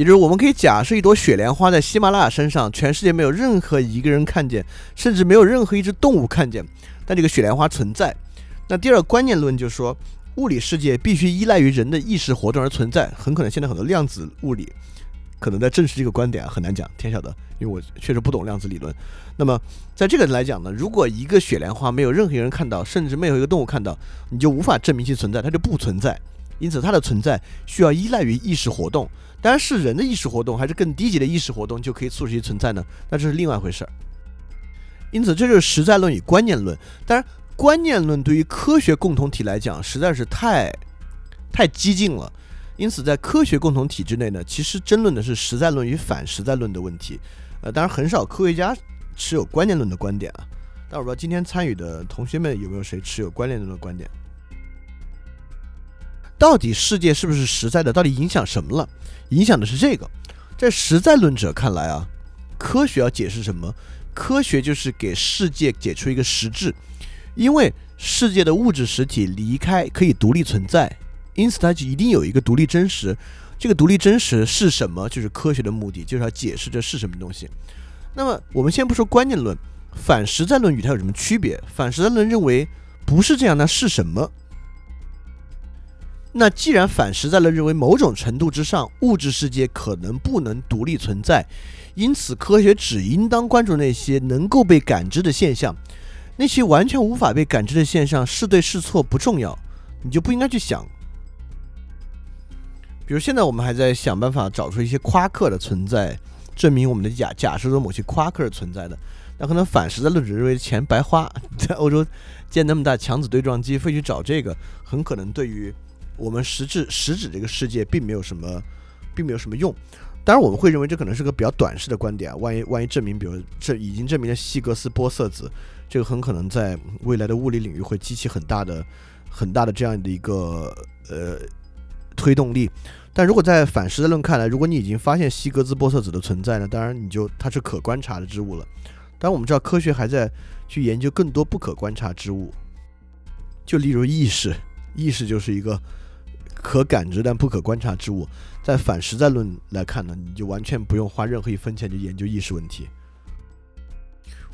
也就是我们可以假设一朵雪莲花在喜马拉雅山上，全世界没有任何一个人看见，甚至没有任何一只动物看见，但这个雪莲花存在。那第二个观念论就是说，物理世界必须依赖于人的意识活动而存在，很可能现在很多量子物理可能在证实这个观点啊，很难讲，天晓得，因为我确实不懂量子理论。那么在这个来讲呢，如果一个雪莲花没有任何人看到，甚至没有一个动物看到，你就无法证明其存在，它就不存在。因此，它的存在需要依赖于意识活动。当然是人的意识活动，还是更低级的意识活动就可以促使其存在呢？那这是另外一回事儿。因此，这就是实在论与观念论。当然，观念论对于科学共同体来讲实在是太太激进了。因此，在科学共同体之内呢，其实争论的是实在论与反实在论的问题。呃，当然很少科学家持有观念论的观点啊。但我不知道今天参与的同学们有没有谁持有观念论的观点。到底世界是不是实在的？到底影响什么了？影响的是这个。在实在论者看来啊，科学要解释什么？科学就是给世界解出一个实质，因为世界的物质实体离开可以独立存在，因此它就一定有一个独立真实。这个独立真实是什么？就是科学的目的，就是要解释这是什么东西。那么我们先不说观念论，反实在论与它有什么区别？反实在论认为不是这样，那是什么？那既然反实在论认为某种程度之上，物质世界可能不能独立存在，因此科学只应当关注那些能够被感知的现象，那些完全无法被感知的现象是对是错不重要，你就不应该去想。比如现在我们还在想办法找出一些夸克的存在，证明我们的假假设中某些夸克是存在的，那可能反实在论只认为钱白花，在欧洲建那么大强子对撞机，非去找这个，很可能对于。我们实质实指这个世界并没有什么，并没有什么用。当然，我们会认为这可能是个比较短视的观点啊。万一万一证明，比如这已经证明了希格斯玻色子，这个很可能在未来的物理领域会激起很大的、很大的这样的一个呃推动力。但如果在反实在论看来，如果你已经发现希格斯玻色子的存在呢，当然你就它是可观察的之物了。当然，我们知道科学还在去研究更多不可观察之物，就例如意识，意识就是一个。可感知但不可观察之物，在反实在论来看呢，你就完全不用花任何一分钱去研究意识问题。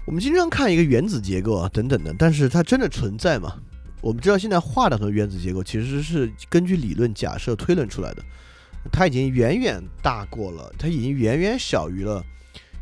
我们经常看一个原子结构啊等等的，但是它真的存在吗？我们知道现在画的很多原子结构其实是根据理论假设推论出来的，它已经远远大过了，它已经远远小于了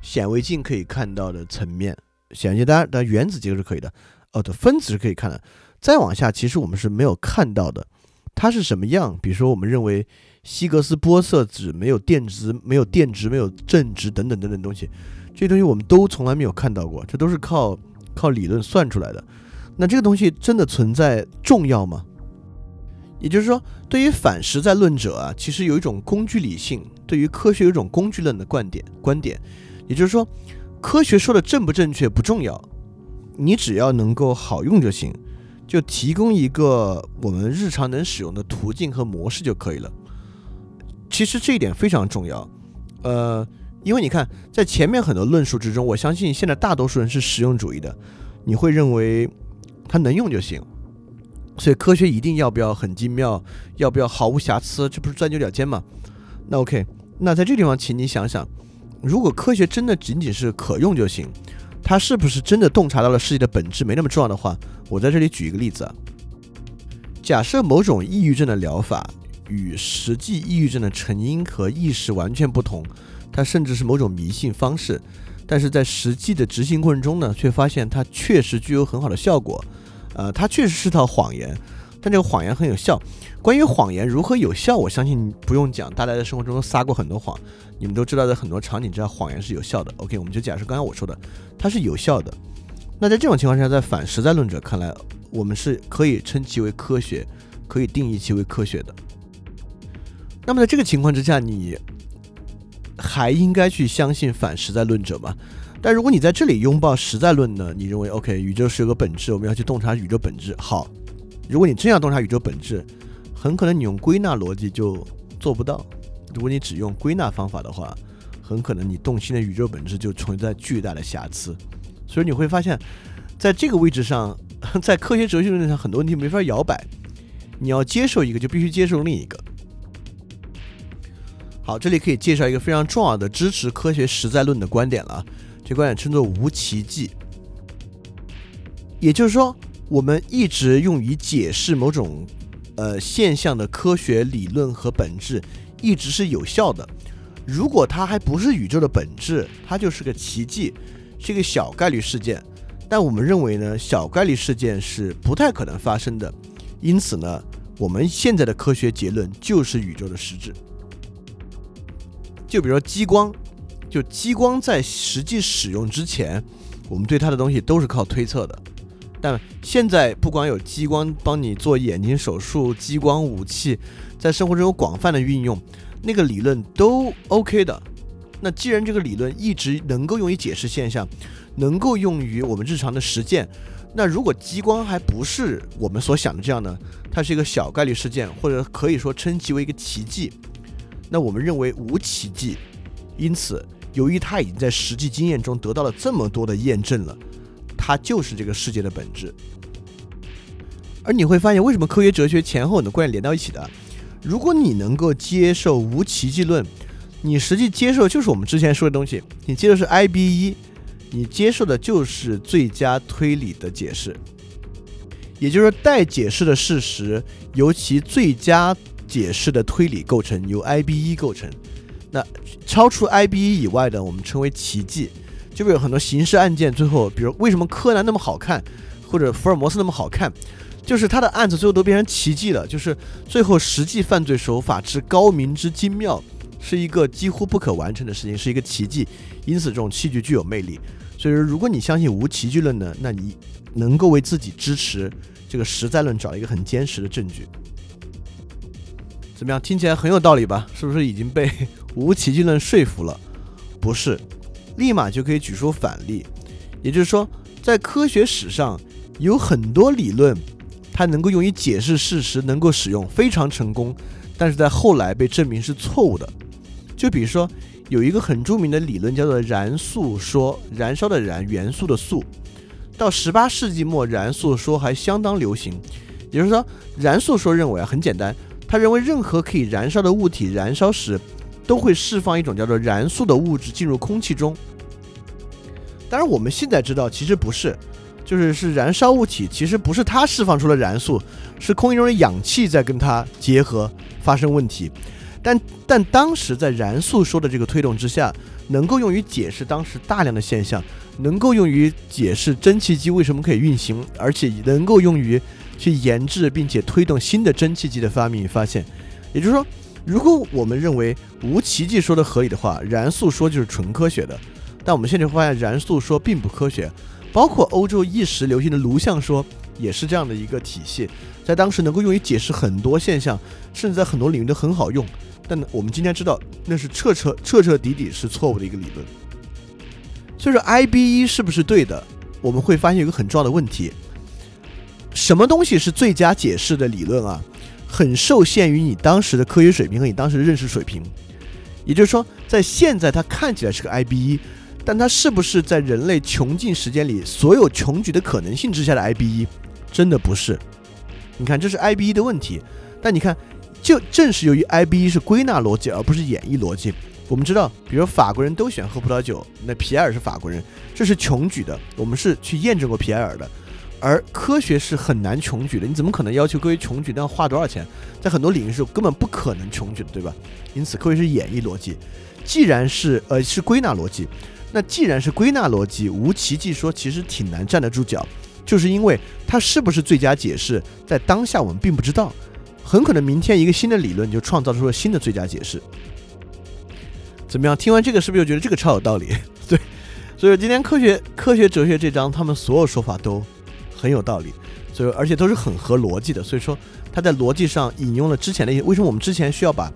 显微镜可以看到的层面。显微镜当然，但原子结构是可以的，哦，对，分子是可以看的，再往下其实我们是没有看到的。它是什么样？比如说，我们认为希格斯玻色子没有电值、没有电值、没有正值等等等等东西，这些东西我们都从来没有看到过，这都是靠靠理论算出来的。那这个东西真的存在重要吗？也就是说，对于反实在论者啊，其实有一种工具理性，对于科学有一种工具论的观点。观点，也就是说，科学说的正不正确不重要，你只要能够好用就行。就提供一个我们日常能使用的途径和模式就可以了。其实这一点非常重要，呃，因为你看，在前面很多论述之中，我相信现在大多数人是实用主义的，你会认为它能用就行。所以科学一定要不要很精妙，要不要毫无瑕疵，这不是钻牛角尖吗？那 OK，那在这个地方，请你想想，如果科学真的仅仅是可用就行。它是不是真的洞察到了世界的本质没那么重要的话，我在这里举一个例子啊。假设某种抑郁症的疗法与实际抑郁症的成因和意识完全不同，它甚至是某种迷信方式，但是在实际的执行过程中呢，却发现它确实具有很好的效果。呃，它确实是套谎言，但这个谎言很有效。关于谎言如何有效，我相信不用讲，大家在生活中都撒过很多谎，你们都知道，在很多场景之下，谎言是有效的。OK，我们就假设刚才我说的，它是有效的。那在这种情况下，在反实在论者看来，我们是可以称其为科学，可以定义其为科学的。那么在这个情况之下，你还应该去相信反实在论者吗？但如果你在这里拥抱实在论呢？你认为 OK，宇宙是有个本质，我们要去洞察宇宙本质。好，如果你真要洞察宇宙本质，很可能你用归纳逻辑就做不到。如果你只用归纳方法的话，很可能你洞悉的宇宙本质就存在巨大的瑕疵。所以你会发现，在这个位置上，在科学哲学论上很多问题没法摇摆，你要接受一个就必须接受另一个。好，这里可以介绍一个非常重要的支持科学实在论的观点了，这观点称作无奇迹。也就是说，我们一直用于解释某种呃现象的科学理论和本质，一直是有效的。如果它还不是宇宙的本质，它就是个奇迹，是一个小概率事件。但我们认为呢，小概率事件是不太可能发生的。因此呢，我们现在的科学结论就是宇宙的实质。就比如说激光，就激光在实际使用之前，我们对它的东西都是靠推测的。但现在不管有激光帮你做眼睛手术，激光武器在生活中有广泛的运用，那个理论都 OK 的。那既然这个理论一直能够用于解释现象，能够用于我们日常的实践，那如果激光还不是我们所想的这样呢？它是一个小概率事件，或者可以说称其为一个奇迹。那我们认为无奇迹，因此，由于它已经在实际经验中得到了这么多的验证了，它就是这个世界的本质。而你会发现，为什么科学哲学前后很多观点连到一起的？如果你能够接受无奇迹论，你实际接受就是我们之前说的东西，你接受是 I B 一，你接受的就是最佳推理的解释，也就是，待解释的事实由其最佳。解释的推理构成由 I B 一构成，那超出 I B 一以外的，我们称为奇迹。就会有很多刑事案件，最后，比如为什么柯南那么好看，或者福尔摩斯那么好看，就是他的案子最后都变成奇迹了。就是最后实际犯罪手法之高明之精妙，是一个几乎不可完成的事情，是一个奇迹。因此，这种器具具有魅力。所以说，如果你相信无奇迹论呢，那你能够为自己支持这个实在论找一个很坚实的证据。怎么样？听起来很有道理吧？是不是已经被无奇迹论说服了？不是，立马就可以举出反例。也就是说，在科学史上有很多理论，它能够用于解释事实，能够使用非常成功，但是在后来被证明是错误的。就比如说，有一个很著名的理论叫做燃素说，燃烧的燃，元素的素。到十八世纪末，燃素说还相当流行。也就是说，燃素说认为啊，很简单。他认为，任何可以燃烧的物体燃烧时，都会释放一种叫做燃素的物质进入空气中。当然，我们现在知道，其实不是，就是是燃烧物体，其实不是它释放出了燃素，是空气中的氧气在跟它结合发生问题。但但当时在燃素说的这个推动之下，能够用于解释当时大量的现象，能够用于解释蒸汽机为什么可以运行，而且能够用于。去研制并且推动新的蒸汽机的发明与发现，也就是说，如果我们认为无奇迹说的合理的话，燃素说就是纯科学的。但我们现在发现，燃素说并不科学，包括欧洲一时流行的颅相说也是这样的一个体系，在当时能够用于解释很多现象，甚至在很多领域都很好用。但我们今天知道，那是彻彻彻彻底底是错误的一个理论。所以说，I B 一是不是对的？我们会发现一个很重要的问题。什么东西是最佳解释的理论啊？很受限于你当时的科学水平和你当时的认识水平。也就是说，在现在它看起来是个 I B 一，但它是不是在人类穷尽时间里所有穷举的可能性之下的 I B 一？真的不是。你看，这是 I B 一的问题。但你看，就正是由于 I B 一是归纳逻辑而不是演绎逻辑。我们知道，比如法国人都喜欢喝葡萄酒，那皮埃尔是法国人，这是穷举的。我们是去验证过皮埃尔的。而科学是很难穷举的，你怎么可能要求各位穷举？那要花多少钱？在很多领域是根本不可能穷举的，对吧？因此，科学是演绎逻辑。既然是呃是归纳逻辑，那既然是归纳逻辑，无奇迹说其实挺难站得住脚，就是因为它是不是最佳解释，在当下我们并不知道，很可能明天一个新的理论就创造出了新的最佳解释。怎么样？听完这个是不是又觉得这个超有道理？对，所以今天科学科学哲学这章，他们所有说法都。很有道理，所以而且都是很合逻辑的，所以说他在逻辑上引用了之前的一些。为什么我们之前需要把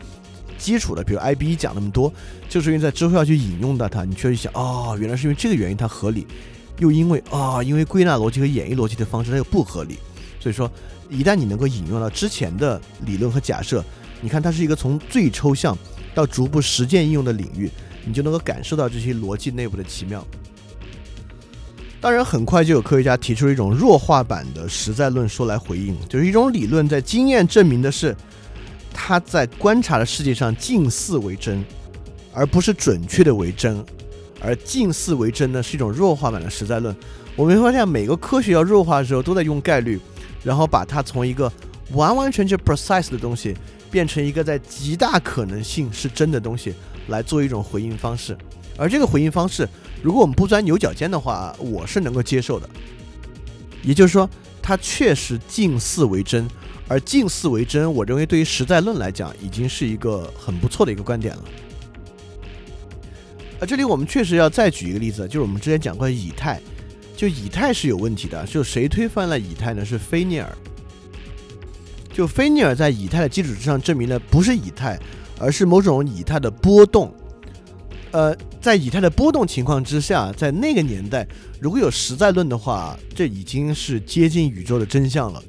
基础的，比如 I B 讲那么多，就是因为在之后要去引用到它，你却去想，哦，原来是因为这个原因它合理，又因为啊，因为归纳逻辑和演绎逻辑的方式它又不合理。所以说，一旦你能够引用到之前的理论和假设，你看它是一个从最抽象到逐步实践应用的领域，你就能够感受到这些逻辑内部的奇妙。当然，很快就有科学家提出了一种弱化版的实在论说来回应，就是一种理论在经验证明的是，它在观察的世界上近似为真，而不是准确的为真。而近似为真呢，是一种弱化版的实在论。我们会发现，每个科学要弱化的时候，都在用概率，然后把它从一个完完全全 precise 的东西，变成一个在极大可能性是真的东西，来做一种回应方式。而这个回应方式，如果我们不钻牛角尖的话，我是能够接受的。也就是说，它确实近似为真，而近似为真，我认为对于实在论来讲，已经是一个很不错的一个观点了。啊，这里我们确实要再举一个例子，就是我们之前讲过以太，就以太是有问题的，就谁推翻了以太呢？是菲涅尔。就菲涅尔在以太的基础之上证明了不是以太，而是某种以太的波动。呃，在以太的波动情况之下，在那个年代，如果有实在论的话，这已经是接近宇宙的真相了，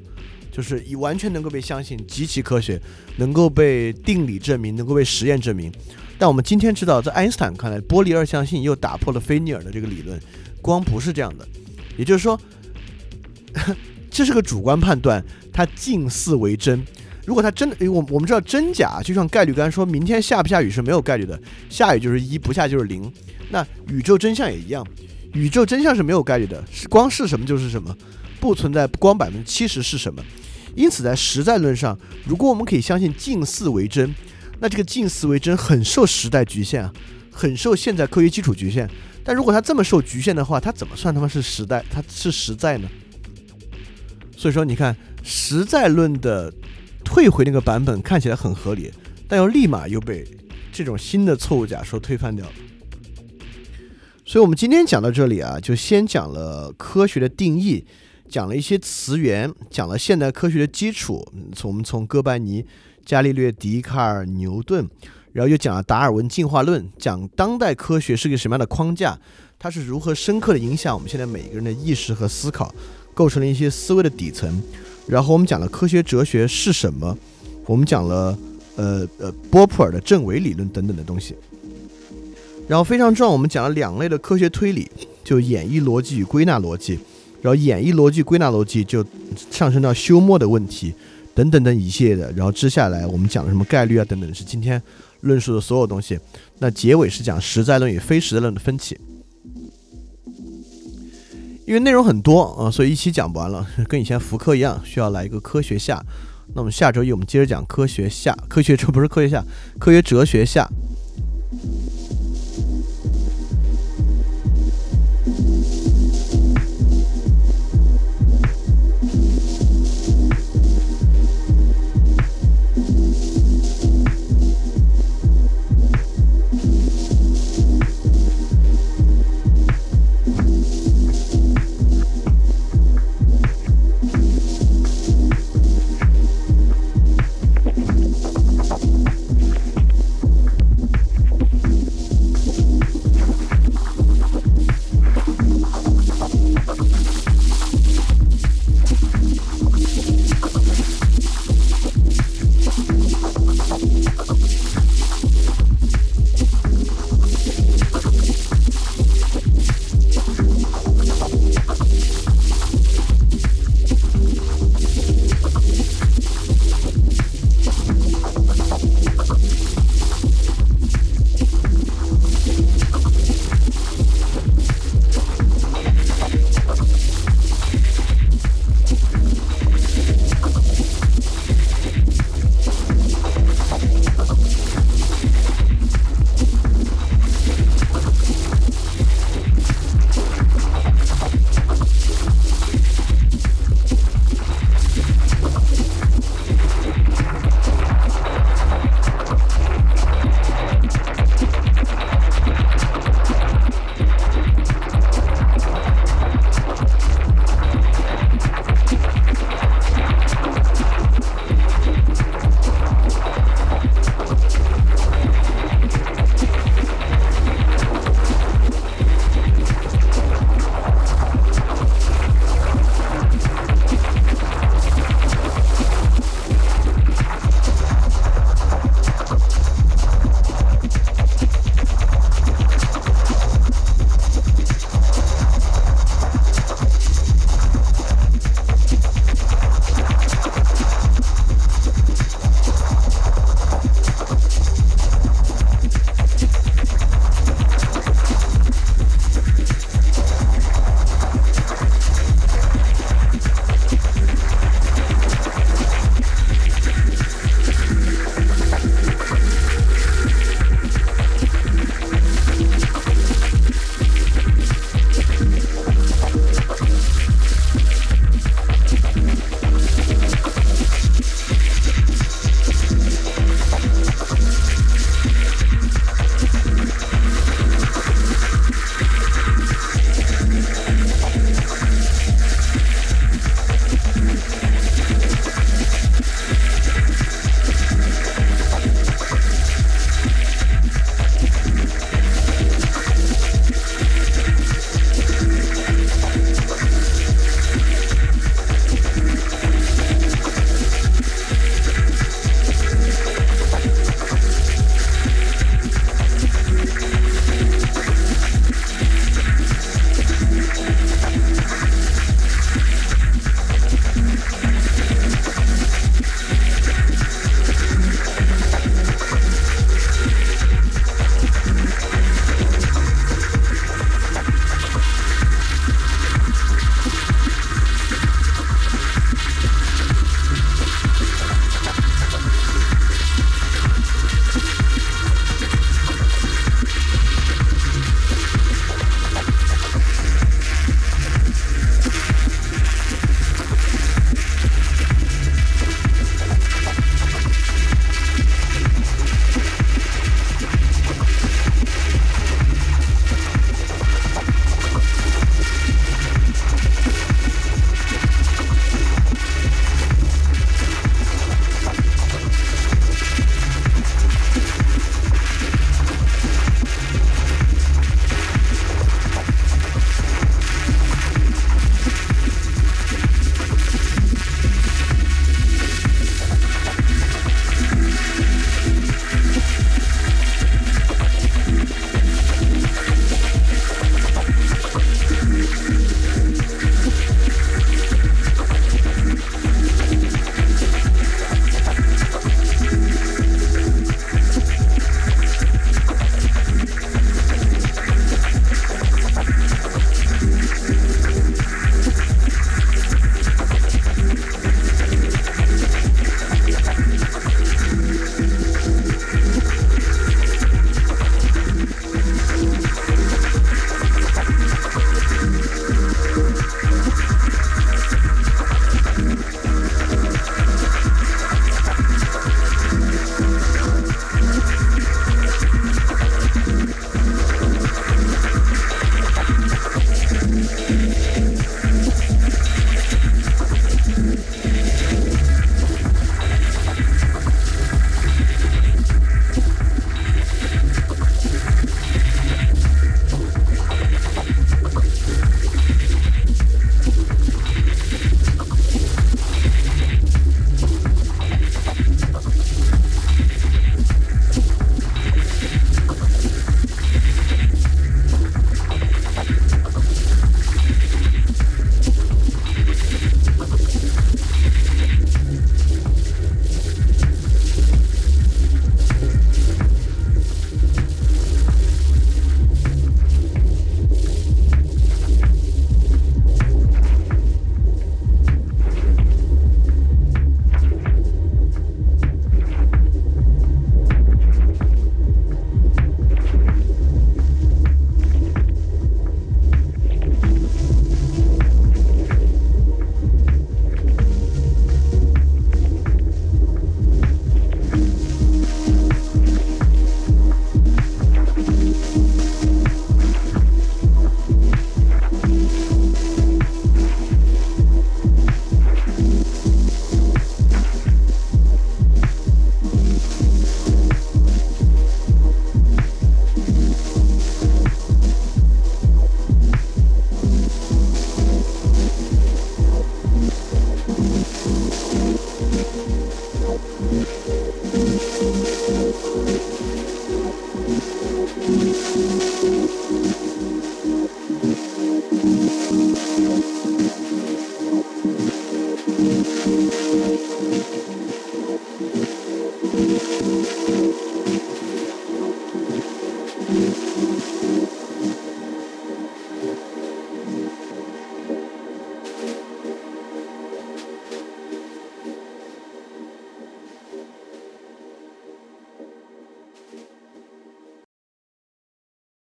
就是已完全能够被相信，极其科学，能够被定理证明，能够被实验证明。但我们今天知道，在爱因斯坦看来，波粒二象性又打破了菲涅尔的这个理论，光不是这样的，也就是说，这是个主观判断，它近似为真。如果它真的，我我们知道真假就像概率，刚才说明天下不下雨是没有概率的，下雨就是一，不下就是零。那宇宙真相也一样，宇宙真相是没有概率的，是光是什么就是什么，不存在光百分之七十是什么。因此，在实在论上，如果我们可以相信近似为真，那这个近似为真很受时代局限啊，很受现在科学基础局限。但如果它这么受局限的话，它怎么算他妈是时代？它是实在呢？所以说，你看实在论的。退回那个版本看起来很合理，但又立马又被这种新的错误假说推翻掉了。所以，我们今天讲到这里啊，就先讲了科学的定义，讲了一些词源，讲了现代科学的基础。从我们从哥白尼、伽利略、笛卡尔、牛顿，然后又讲了达尔文进化论，讲当代科学是个什么样的框架，它是如何深刻的影响我们现在每个人的意识和思考，构成了一些思维的底层。然后我们讲了科学哲学是什么，我们讲了呃呃波普尔的正伪理论等等的东西。然后非常重要，我们讲了两类的科学推理，就演绎逻辑与归纳逻辑。然后演绎逻辑、归纳逻辑就上升到休谟的问题等等等一系列的。然后接下来我们讲了什么概率啊等等，是今天论述的所有东西。那结尾是讲实在论与非实在论的分歧。因为内容很多啊，所以一期讲不完了，跟以前福柯一样，需要来一个科学下。那我们下周一我们接着讲科学下，科学这不是科学下，科学哲学下。